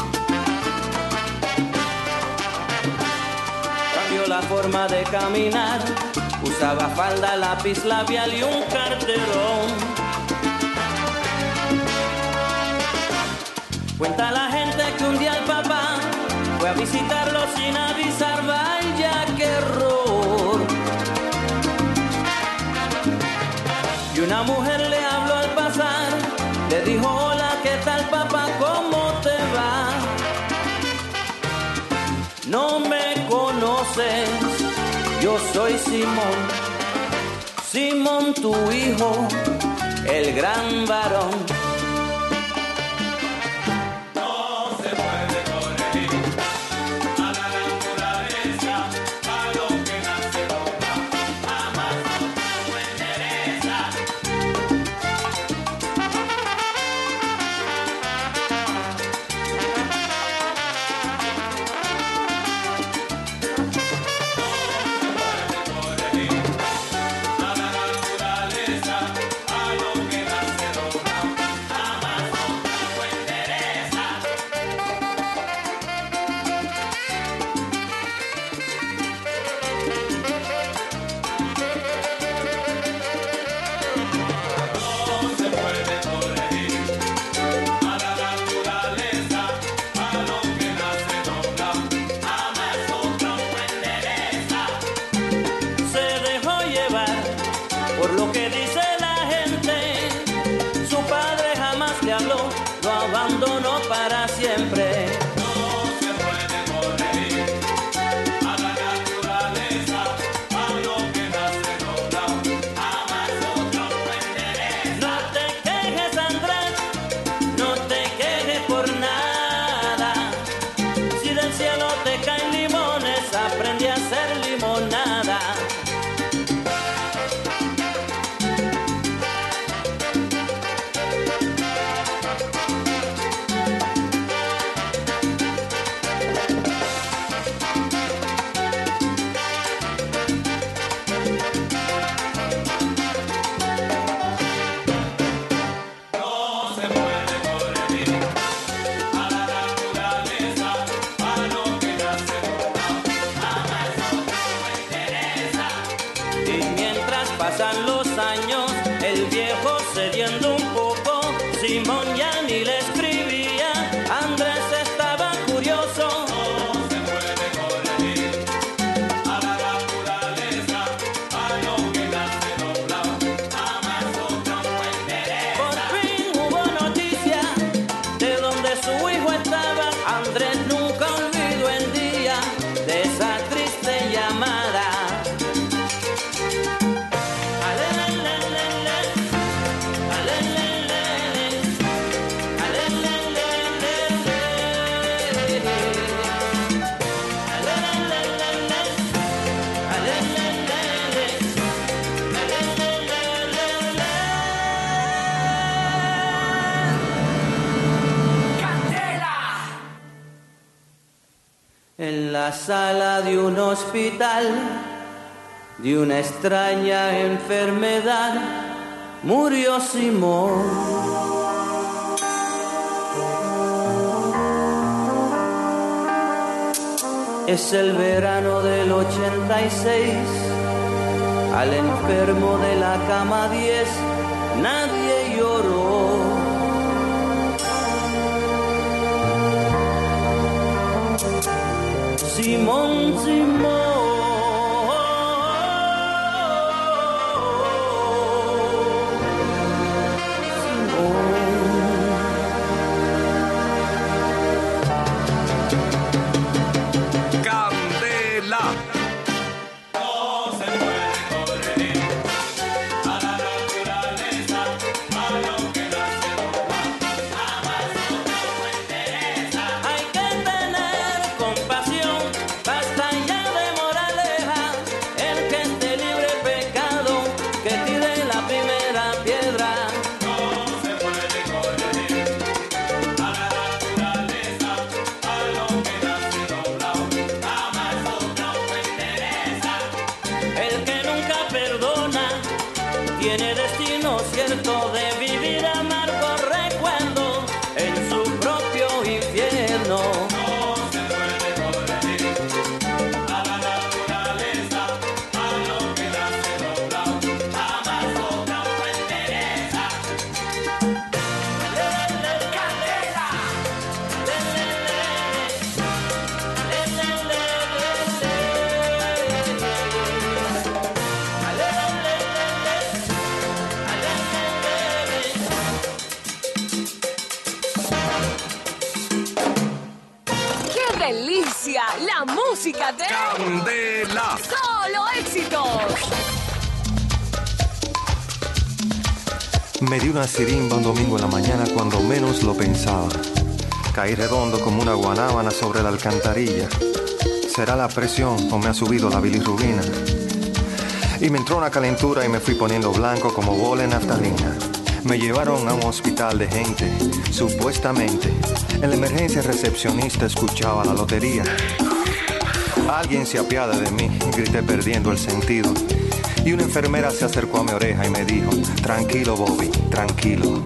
forma de caminar. Usaba falda, lápiz labial y un carterón. Cuenta la gente que un día el papá fue a visitarlo sin avisar, vaya que error. Y una mujer le yo soy Simón, Simón tu hijo, el gran varón. extraña enfermedad murió Simón. Es el verano del 86, al enfermo de la cama 10 nadie lloró. Caí redondo como una guanábana sobre la alcantarilla. ¿Será la presión o me ha subido la bilirrubina? Y me entró una calentura y me fui poniendo blanco como bola en naftalina. Me llevaron a un hospital de gente, supuestamente. En la emergencia recepcionista escuchaba la lotería. Alguien se apiada de mí, grité perdiendo el sentido. Y una enfermera se acercó a mi oreja y me dijo, tranquilo Bobby, tranquilo.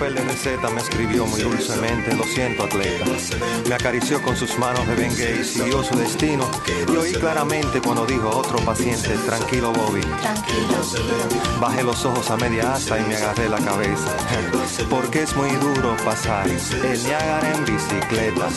Papel de receta me escribió muy dulcemente, lo siento, atleta. Me acarició con sus manos de Bengue y siguió su destino. Y oí claramente cuando dijo a otro paciente, tranquilo, Bobby. Bajé los ojos a media asta y me agarré la cabeza. Porque es muy duro pasar el Niágara en bicicleta.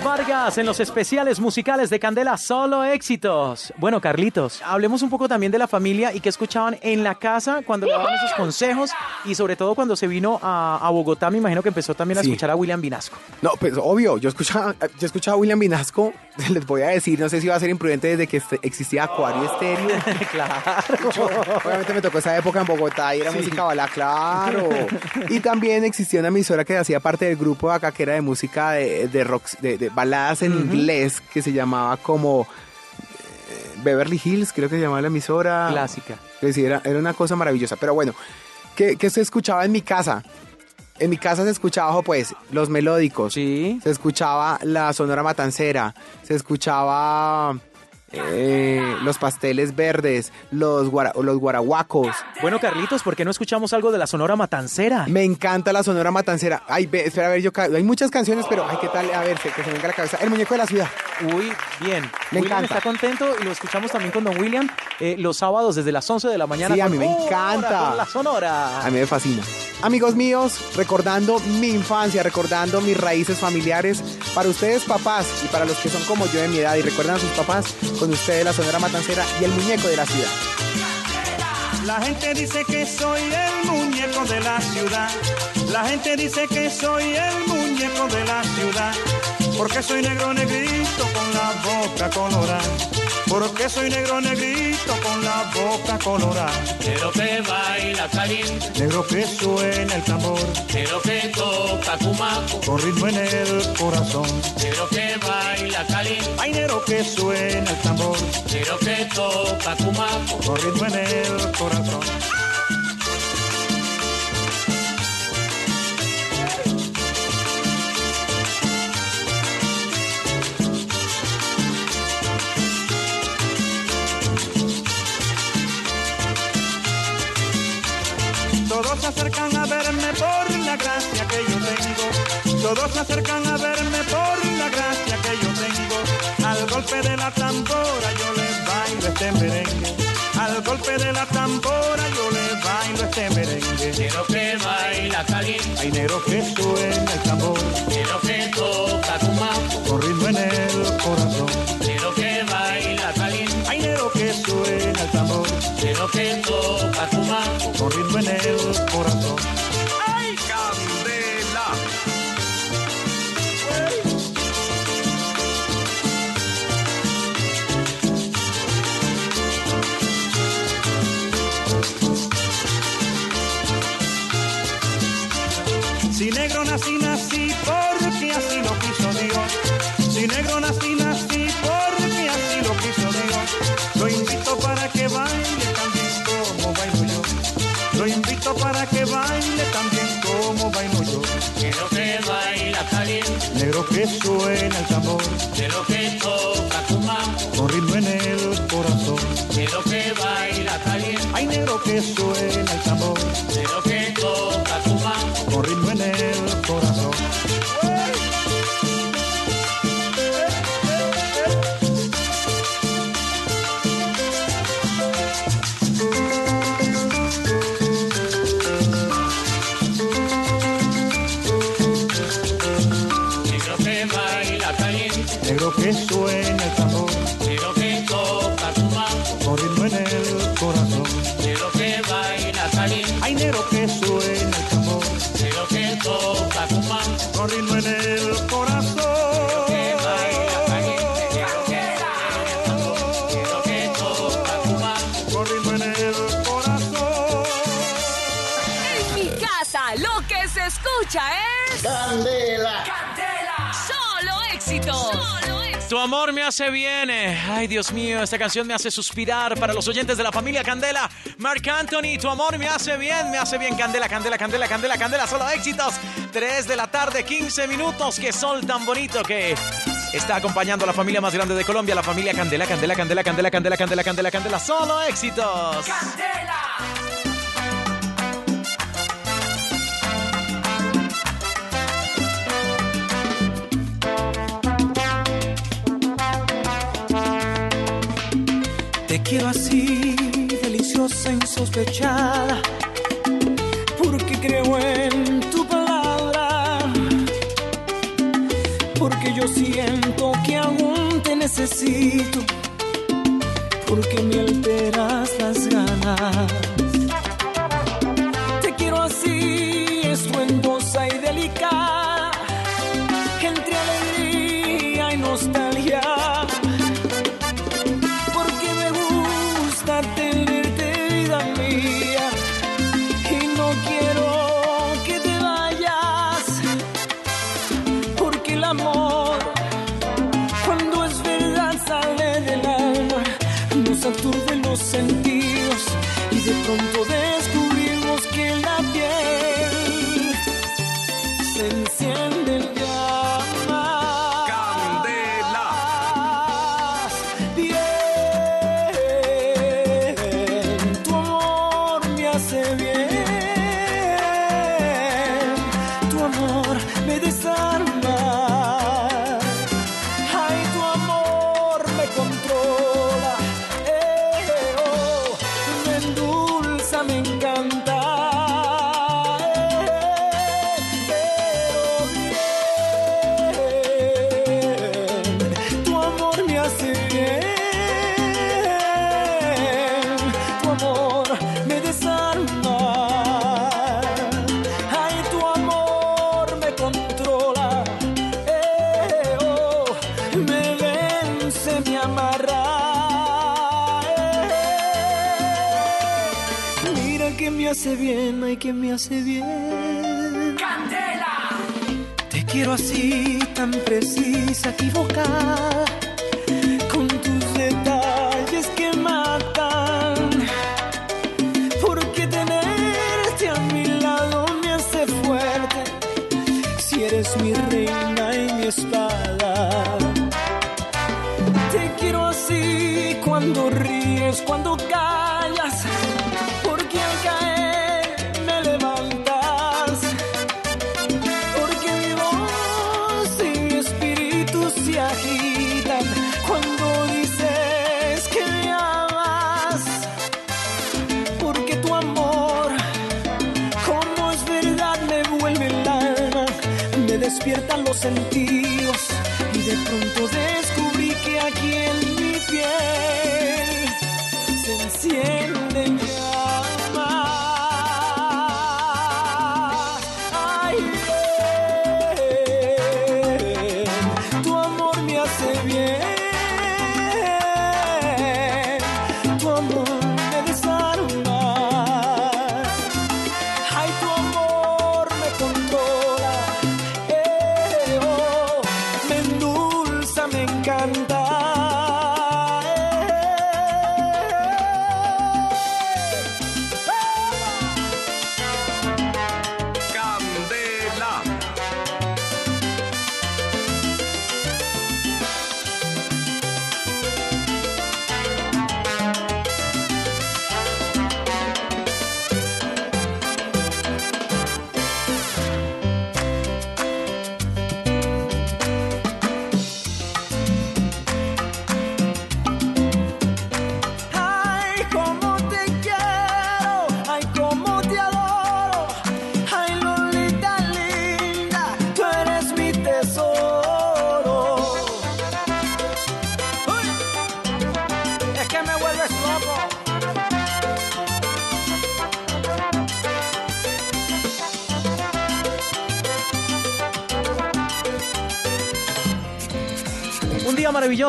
Carlitos Vargas en los especiales musicales de Candela, solo éxitos. Bueno, Carlitos, hablemos un poco también de la familia y qué escuchaban en la casa cuando le daban esos consejos y sobre todo cuando se vino a, a Bogotá, me imagino que empezó también a Sí. escuchar a William Vinasco. No, pues obvio, yo escuchaba, yo escuchaba a William Vinasco, les voy a decir, no sé si iba a ser imprudente desde que este- existía Acuario Estéreo. claro. Obviamente me tocó esa época en Bogotá y era Sí. música bala, claro. Y también existía una emisora que hacía parte del grupo acá que era de música de, de rock, de, de baladas en inglés que se llamaba como eh, Beverly Hills, creo que se llamaba la emisora. Clásica. Era, era una cosa maravillosa. Pero bueno, ¿qué, qué se escuchaba en mi casa? en mi casa se escuchaba, pues, los melódicos. Sí. Se escuchaba la sonora matancera. Se escuchaba eh, los pasteles verdes, los, guara- los guaraguacos. Bueno, Carlitos, ¿por qué no escuchamos algo de la Sonora Matancera? Me encanta la sonora matancera. Ay, ve, espera, a ver, yo hay muchas canciones, pero ay, ¿qué tal? A ver, se- que se me venga a la cabeza. El muñeco de la ciudad. Uy, bien. Me William encanta. está contento y lo escuchamos también con Don William eh, los sábados desde las 11 de la mañana. Sí, a mí me encanta. con la Sonora. A mí me fascina. Amigos míos, recordando mi infancia, recordando mis raíces familiares, para ustedes papás y para los que son como yo de mi edad y recuerdan a sus papás, con ustedes la sonora matancera y el muñeco de la ciudad. La gente dice que soy el muñeco de la ciudad. La gente dice que soy el muñeco de la ciudad. Porque soy negro negrito con la boca colorada. Porque soy negro negrito con la boca colorada. Quiero que baila caliente, Negro que suena el tambor quiero que toca cumaco, con ritmo en el corazón. quiero que baila caliente, Ay, negro que suena el tambor quiero que toca cumaco. con ritmo en el corazón. Todos se acercan a verme por la gracia que yo tengo. Todos se acercan a verme por la gracia que yo tengo. Al golpe de la tambora yo les bailo este merengue. Al golpe de la tambora yo les bailo este merengue. Quiero que baila caliente, Hay negro que suena el tambor quiero que toca con ritmo en el corazón. quiero que baila caliente, Hay negro que suena el tambor quiero que toca cumaco. Hace bien. eh. Ay, Dios mío, esta canción me hace suspirar para los oyentes de la familia Candela. Marc Anthony, tu amor me hace bien, me hace bien. Candela, Candela, Candela, Candela, Candela, solo éxitos. 3 de la tarde, 15 minutos. Qué sol tan bonito que está acompañando a la familia más grande de Colombia, la familia Candela, Candela, Candela, Candela, Candela, Candela, Candela, Candela. Solo éxitos. Te quiero así, deliciosa, insospechada, porque creo en tu palabra, porque yo siento que aún te necesito, porque me alteras las ganas. Sentidos y de que me hace bien. ¡Candela! Te quiero así, tan precisa, equivocada, con tus detalles que matan. Porque tenerte a mi lado me hace fuerte, si eres mi reina y mi espada. Te quiero así cuando ríes, cuando despiertan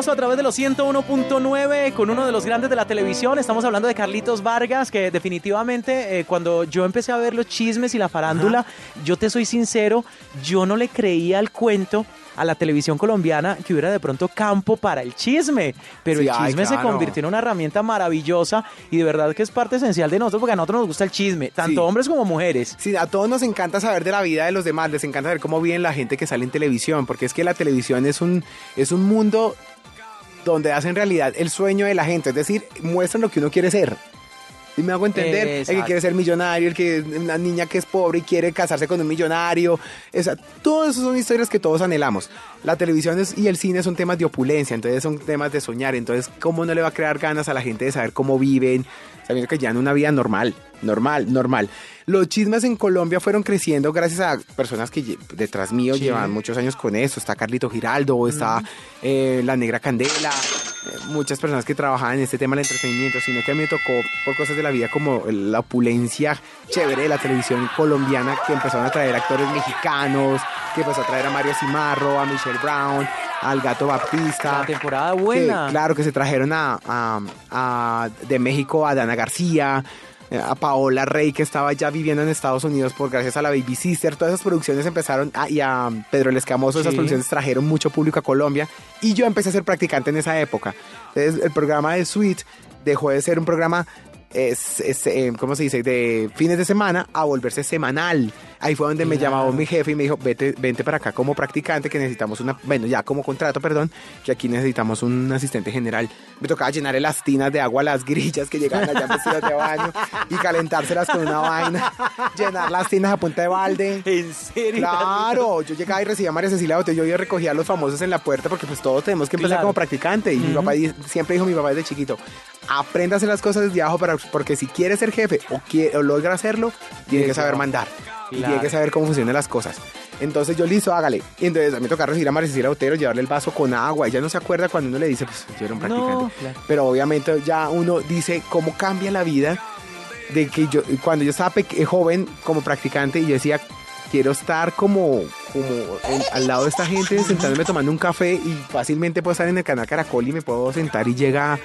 a través de los 101.9 con uno de los grandes de la televisión. Estamos hablando de Carlitos Vargas, que definitivamente eh, cuando yo empecé a ver los chismes y la farándula, yo te soy sincero, yo no le creía al cuento a la televisión colombiana que hubiera de pronto campo para el chisme. Pero Sí, el ay, chisme se convirtió en una herramienta maravillosa y de verdad que es parte esencial de nosotros porque a nosotros nos gusta el chisme, tanto Sí. hombres como mujeres. Sí, a todos nos encanta saber de la vida de los demás, les encanta saber cómo viven la gente que sale en televisión, porque es que la televisión es un, es un mundo donde hacen realidad el sueño de la gente, es decir, muestran lo que uno quiere ser. Y me hago entender, el que quiere ser millonario, el que una niña que es pobre y quiere casarse con un millonario, esa, todo eso son historias que todos anhelamos. La televisión y el cine son temas de opulencia, entonces son temas de soñar, entonces cómo no le va a crear ganas a la gente de saber cómo viven, sabiendo que llevan una vida normal, normal, normal. Los chismes en Colombia fueron creciendo gracias a personas que detrás mío Sí. llevan muchos años con eso. Está Carlito Giraldo, está eh, La Negra Candela, eh, muchas personas que trabajaban en este tema del entretenimiento, sino que a mí me tocó por cosas de la vida como la opulencia chévere de la televisión colombiana que empezaron a traer actores mexicanos, que empezó a traer a Mario Cimarro, a Michelle Brown, al Gato Baptista. La temporada buena. Que, claro, que se trajeron a, a- a- de México a Dana García, a Paola Rey, que estaba ya viviendo en Estados Unidos por gracias a la Baby Sister. Todas esas producciones empezaron, ah, y a Pedro el Escamoso, esas Sí. producciones trajeron mucho público a Colombia. Y yo empecé a ser practicante en esa época. Entonces, el programa de Sweet dejó de ser un programa es, es, eh, ¿cómo se dice? De fines de semana a volverse semanal. Ahí fue donde me llamó mi jefe y me dijo, vete, vente para acá como practicante que necesitamos una, bueno, ya como contrato, perdón, que aquí necesitamos un asistente general. Me tocaba llenar las tinas de agua a las grillas que llegaban allá vestidas de baño y calentárselas con una vaina, llenar las tinas a punta de balde. ¿En serio? Claro, yo llegaba y recibía a María Cecilia Botello y recogía a los famosos en la puerta porque pues todos tenemos que empezar Claro. como practicante. Y mi papá siempre dijo mi papá desde chiquito, apréndase las cosas desde abajo para, porque si quieres ser jefe o, quiere, o logra hacerlo, tiene que saber mandar. Y Claro. tiene que saber cómo funcionan las cosas. Entonces yo listo, hágale. Y entonces a mí me toca recibir a María Cecilia Botero, llevarle el vaso con agua. Ella no se acuerda cuando uno le dice, pues yo era un practicante. No, claro. Pero obviamente ya uno dice cómo cambia la vida de que yo, cuando yo estaba peque- joven como practicante y yo decía, quiero estar como, como en- al lado de esta gente, sentándome tomando un café y fácilmente puedo estar en el canal Caracol y me puedo sentar y llega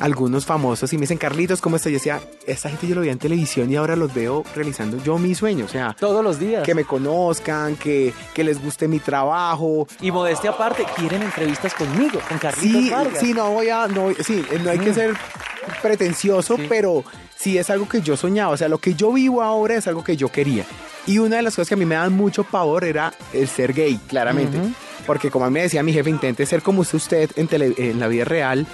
algunos famosos y me dicen, Carlitos, ¿cómo estás? Yo decía, esta gente yo lo veía en televisión y ahora los veo realizando yo mi sueño, o sea, Todos los días. que me conozcan, que, que les guste mi trabajo. Y modestia aparte, quieren entrevistas conmigo, con Carlitos Sí, Vargas. sí, no voy a, no, sí, no hay que Mm. ser pretencioso, pero sí es algo que yo soñaba. O sea, lo que yo vivo ahora es algo que yo quería. Y una de las cosas que a mí me dan mucho pavor era el ser gay, claramente. Porque como a mí me decía mi jefe, intente ser como usted, usted en, tele- en la vida real.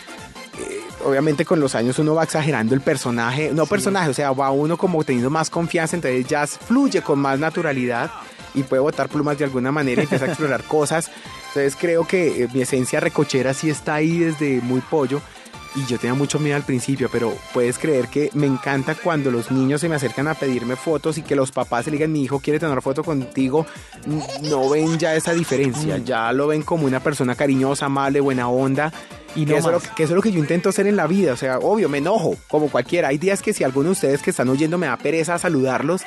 Eh, obviamente con los años uno va exagerando el personaje, no personaje, o sea, va uno como teniendo más confianza, entonces ya fluye con más naturalidad y puede botar plumas de alguna manera y empieza a explorar cosas. Entonces creo que eh, mi esencia recochera sí está ahí desde muy pollo. Y yo tenía mucho miedo al principio, pero puedes creer que me encanta cuando los niños se me acercan a pedirme fotos y que los papás le digan, mi hijo quiere tener foto contigo, no ven ya esa diferencia, Mm. ya lo ven como una persona cariñosa, amable, buena onda. Y que, no eso es lo que, que eso es lo que yo intento hacer en la vida, o sea, obvio, me enojo, como cualquiera. Hay días que si alguno de ustedes que están oyendo me da pereza saludarlos,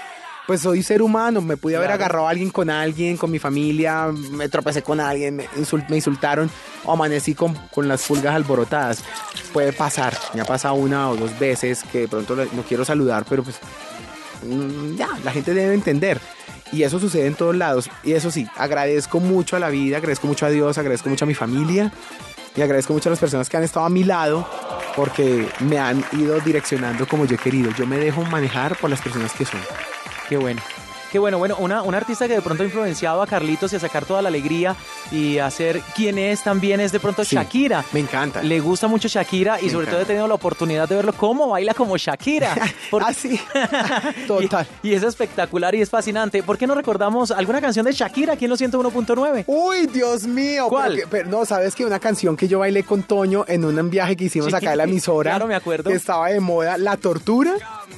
pues soy ser humano, me pude haber Claro. agarrado a alguien con alguien, con mi familia, me tropecé con alguien, me, me insultaron o amanecí con, con las pulgas alborotadas. Puede pasar, me ha pasado una o dos veces que de pronto no quiero saludar, pero pues mm, ya, la gente debe entender. Y eso sucede en todos lados. Y eso sí, agradezco mucho a la vida, agradezco mucho a Dios, agradezco mucho a mi familia y agradezco mucho a las personas que han estado a mi lado porque me han ido direccionando como yo he querido. Yo me dejo manejar por las personas que son. Qué bueno. Qué bueno, bueno, una, una artista que de pronto ha influenciado a Carlitos y a sacar toda la alegría y a ser quien es también es de pronto Sí, Shakira. Me encanta. Le gusta mucho Shakira y Me sobre todo he tenido la oportunidad de verlo cómo baila como Shakira. Ah, sí. Total. Y, y es espectacular y es fascinante. ¿Por qué no recordamos alguna canción de Shakira aquí en los 101.9? Uy, Dios mío. ¿Cuál? pero no, sabes que una canción que yo bailé con Toño en un viaje que hicimos acá de la emisora. claro, me acuerdo. Que estaba de moda, La Tortura.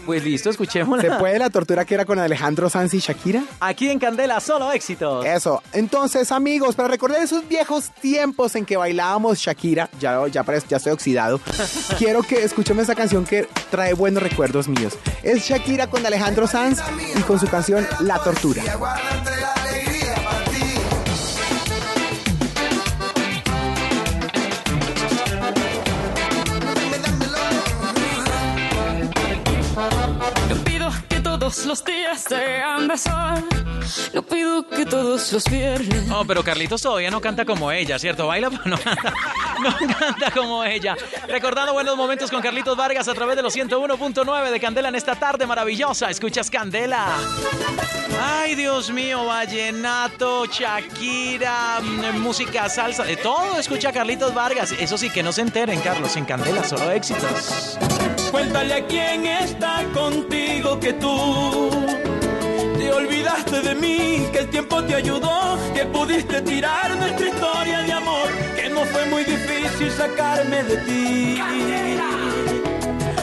Pues listo, escuchémosla. ¿Se puede la tortura que era con Alejandro Sanz y Shakira? Aquí en Candela, solo éxitos. Eso. Entonces, amigos, para recordar esos viejos tiempos en que bailábamos Shakira, ya, ya, ya estoy oxidado, quiero que escuchemos esa canción que trae buenos recuerdos míos. Es Shakira con Alejandro Sanz y con su canción La Tortura. No pido que todos los sean de sol. No pido que todos los viernes. No, pero Carlitos todavía no canta como ella, ¿cierto? Baila, pero no canta, no canta como ella. Recordando buenos momentos con Carlitos Vargas a través de los 101.9 de Candela en esta tarde maravillosa. Escuchas Candela. Ay, Dios mío, vallenato, Shakira, mm, música salsa, de todo escucha Carlitos Vargas. Eso sí, que no se enteren, Carlos, en Candela, solo éxitos. Cuéntale a quién está contigo que tú olvidaste de mí, que el tiempo te ayudó, que pudiste tirar nuestra historia de amor, que no fue muy difícil sacarme de ti.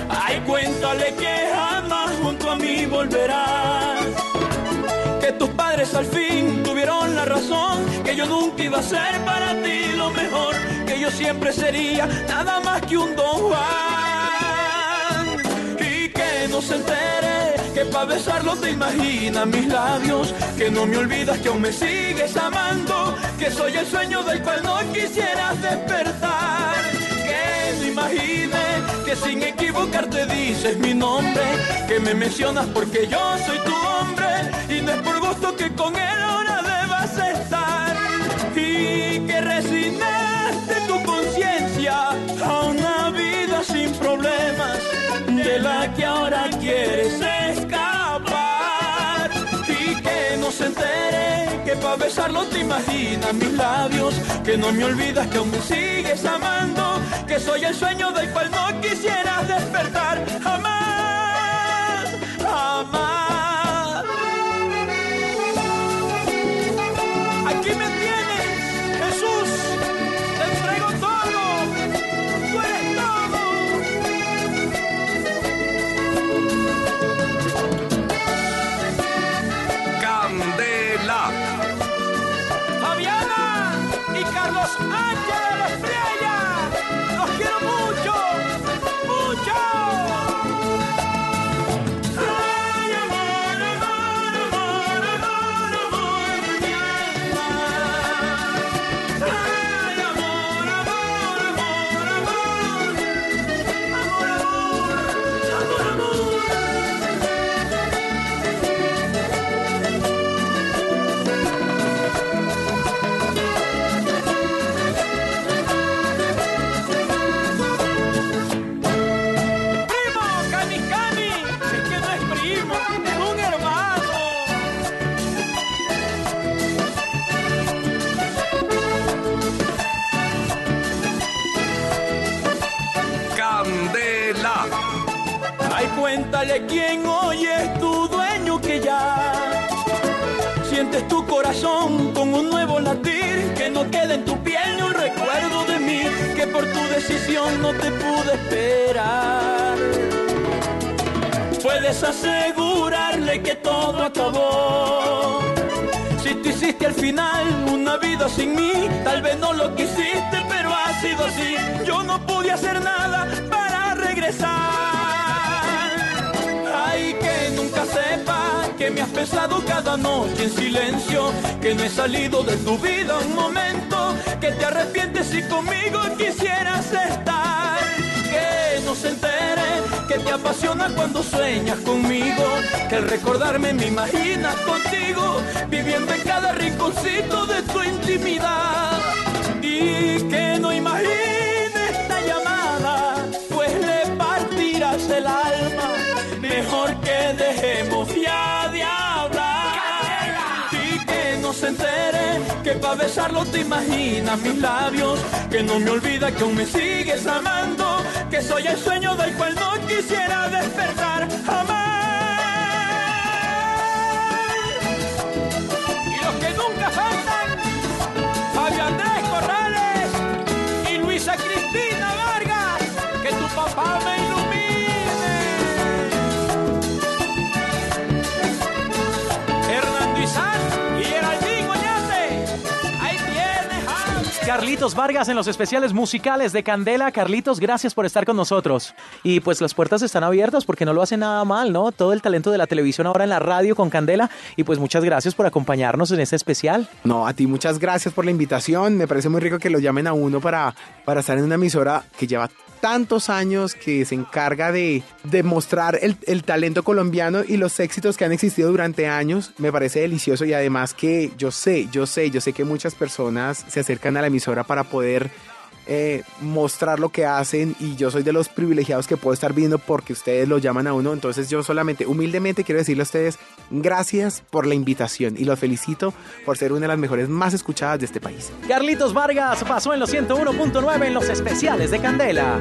Ay, cuéntale que jamás junto a mí volverás. Que tus padres al fin tuvieron la razón, que yo nunca iba a ser para ti lo mejor, que yo siempre sería nada más que un don Juan. Y que no se entere que para besarlo te imaginas mis labios, que no me olvidas que aún me sigues amando, que soy el sueño del cual no quisieras despertar. Que no imagine que sin equivocarte dices mi nombre, que me mencionas porque yo soy tu hombre y no es por gusto que con él ahora debas estar. Y que resignaste tu conciencia a una vida sin problemas, de la que pa' besarlo te imaginas mis labios, que no me olvidas que aún me sigues amando, que soy el sueño del cual no quisieras despertar jamás, jamás. Ay, cuéntale quién hoy es tu dueño que ya sientes tu corazón con un nuevo latir, que no quede en tu piel ni un recuerdo de mí, que por tu decisión no te pude esperar. Puedes asegurarle que todo acabó. Si tú hiciste al final una vida sin mí, tal vez no lo quisiste, pero ha sido así. Yo no pude hacer nada pensado cada noche en silencio, que no he salido de tu vida un momento, que te arrepientes y conmigo quisieras estar. Que no se entere que te apasiona cuando sueñas conmigo, que recordarme me imaginas contigo, viviendo en cada rinconcito de tu intimidad. Y que no imagine que pa' besarlo te imaginas mis labios. Que no me olvida que aún me sigues amando. Que soy el sueño del cual no quisiera despertar jamás. Carlitos Vargas en los especiales musicales de Candela. Carlitos, gracias por estar con nosotros. Y pues las puertas están abiertas porque no lo hace nada mal, ¿no? Todo el talento de la televisión ahora en la radio con Candela. Y pues muchas gracias por acompañarnos en este especial. No, a ti muchas gracias por la invitación. Me parece muy rico que lo llamen a uno para, para estar en una emisora que lleva tantos años, que se encarga de, de mostrar el, el talento colombiano y los éxitos que han existido durante años. Me parece delicioso y además que yo sé, yo sé, yo sé que muchas personas se acercan a la emisora para poder eh, mostrar lo que hacen y yo soy de los privilegiados que puedo estar viendo porque ustedes lo llaman a uno. Entonces yo solamente, humildemente quiero decirle a ustedes gracias por la invitación y los felicito por ser una de las mejores más escuchadas de este país. Carlitos Vargas pasó en los 101.9 en los especiales de Candela.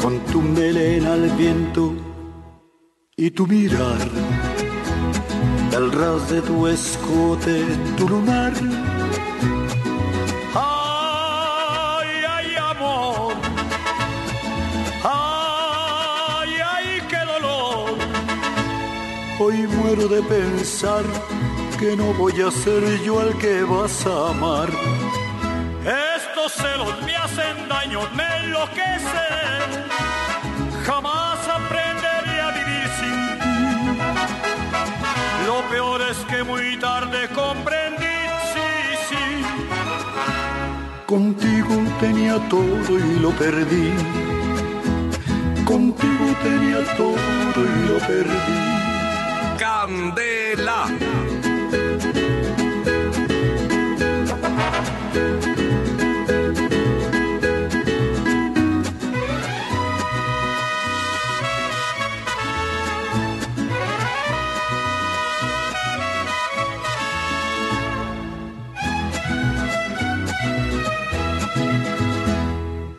con tu melena al viento y tu mirar, el ras de tu escote, tu lunar. Ay, ay, amor. Ay, ay, qué dolor. Hoy muero de pensar que no voy a ser yo al que vas a amar. Estos celos me hacen daño, me enloquecen. Jamás aprenderé a vivir sin ti. Lo peor es que muy tarde comprendí, sí, sí. Contigo tenía todo y lo perdí. Contigo tenía todo y lo perdí. Candela.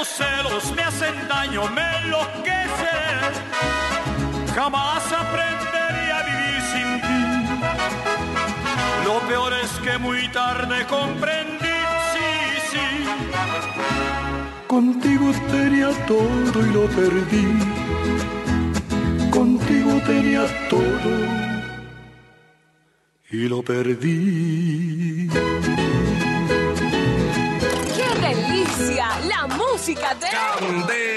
Estos celos me hacen daño, me enloquecen. Jamás aprenderé a vivir sin ti. Lo peor es que muy tarde comprendí, sí, sí. Contigo tenía todo y lo perdí. Contigo tenía todo y lo perdí. Candela.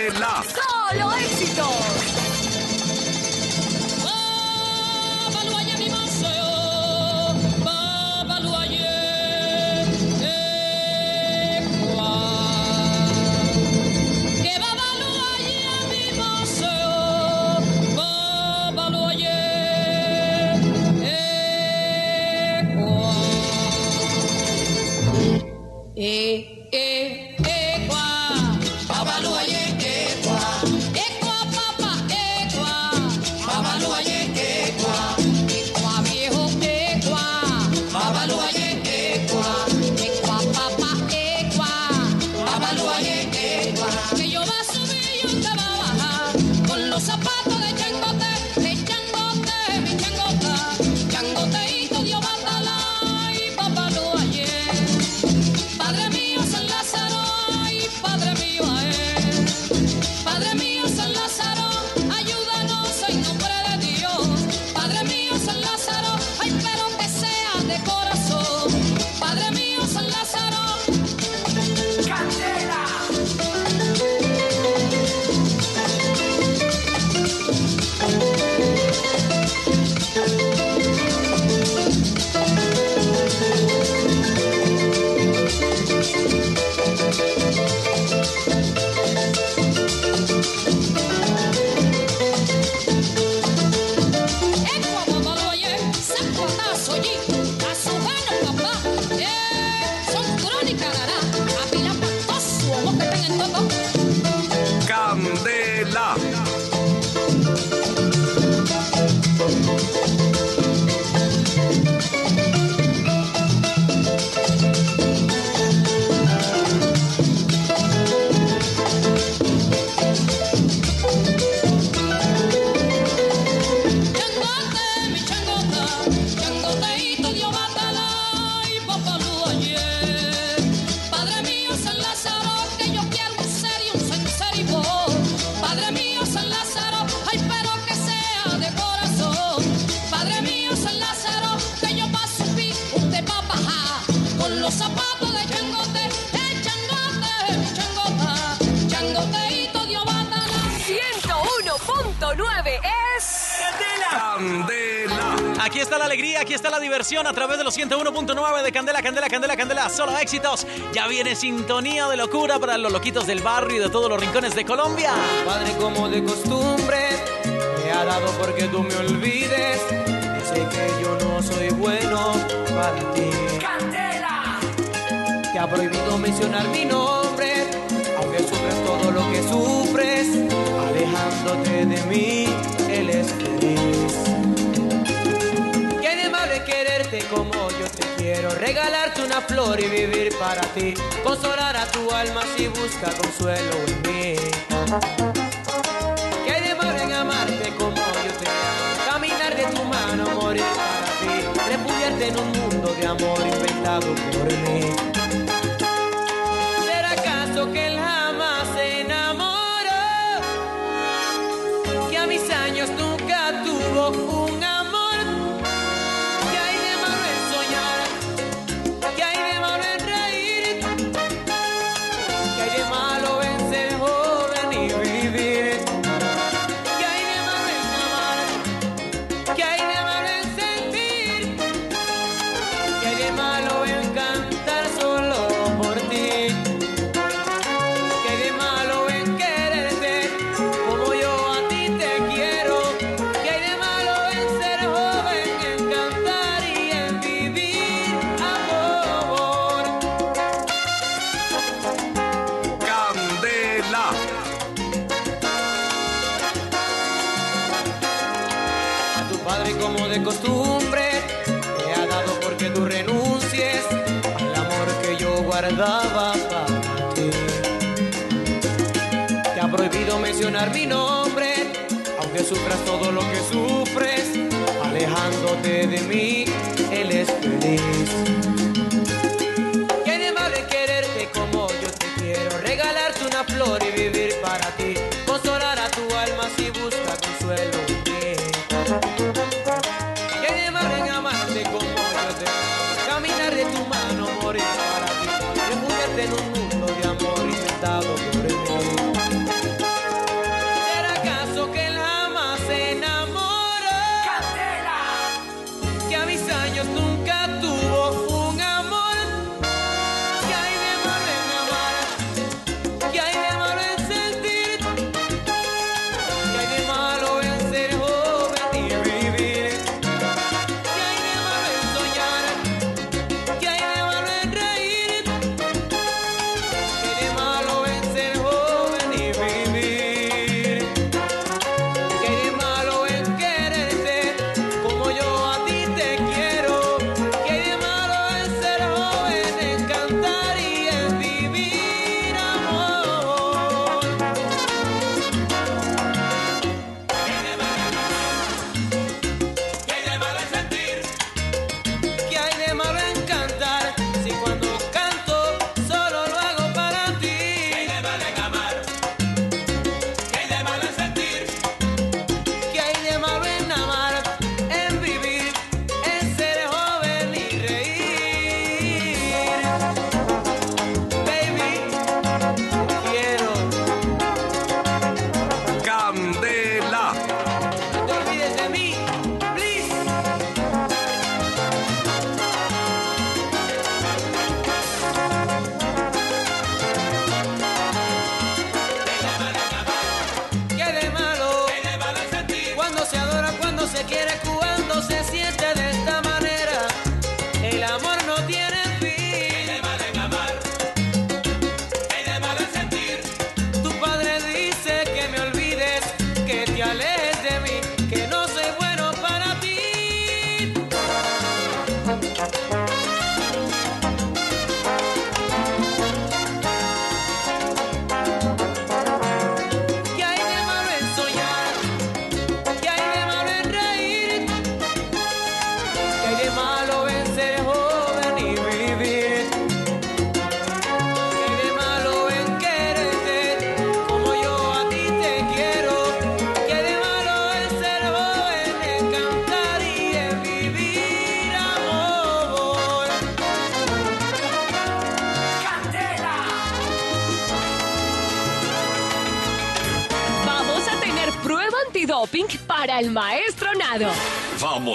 101.9 de Candela, Candela, Candela, Candela, solo éxitos. Ya viene sintonía de locura para los loquitos del barrio y de todos los rincones de Colombia. Padre, como de costumbre, me ha dado porque tú me olvides. Dice que yo no soy bueno para ti. ¡Candela! Te ha prohibido mencionar mi nombre, aunque sufres todo lo que sufres. Alejándote de mí, él es como yo te quiero, regalarte una flor y vivir para ti, consolar a tu alma si busca consuelo en mí. Que hay de malo en amarte como yo te amo, caminar de tu mano, morir para ti, repudiarte en un mundo de amor inventado por mí. mi nombre, aunque sufras todo lo que sufres, alejándote de mí, él es feliz.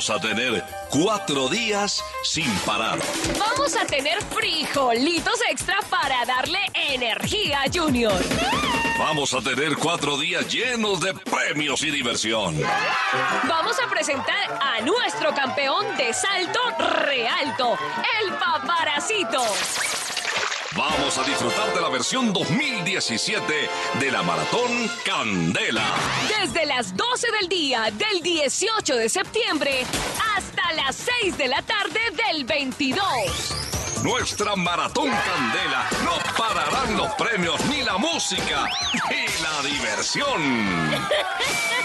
Vamos a tener cuatro días sin parar. Vamos a tener frijolitos extra para darle energía a Junior. Vamos a tener cuatro días llenos de premios y diversión. Vamos a presentar a nuestro campeón de salto realto, el paparacito. Vamos a disfrutar de la versión 2017 de la Maratón Candela. Desde las 12 del día del 18 de septiembre hasta las 6 de la tarde del 22. Nuestra Maratón Candela. No pararán los premios, ni la música, ni la diversión.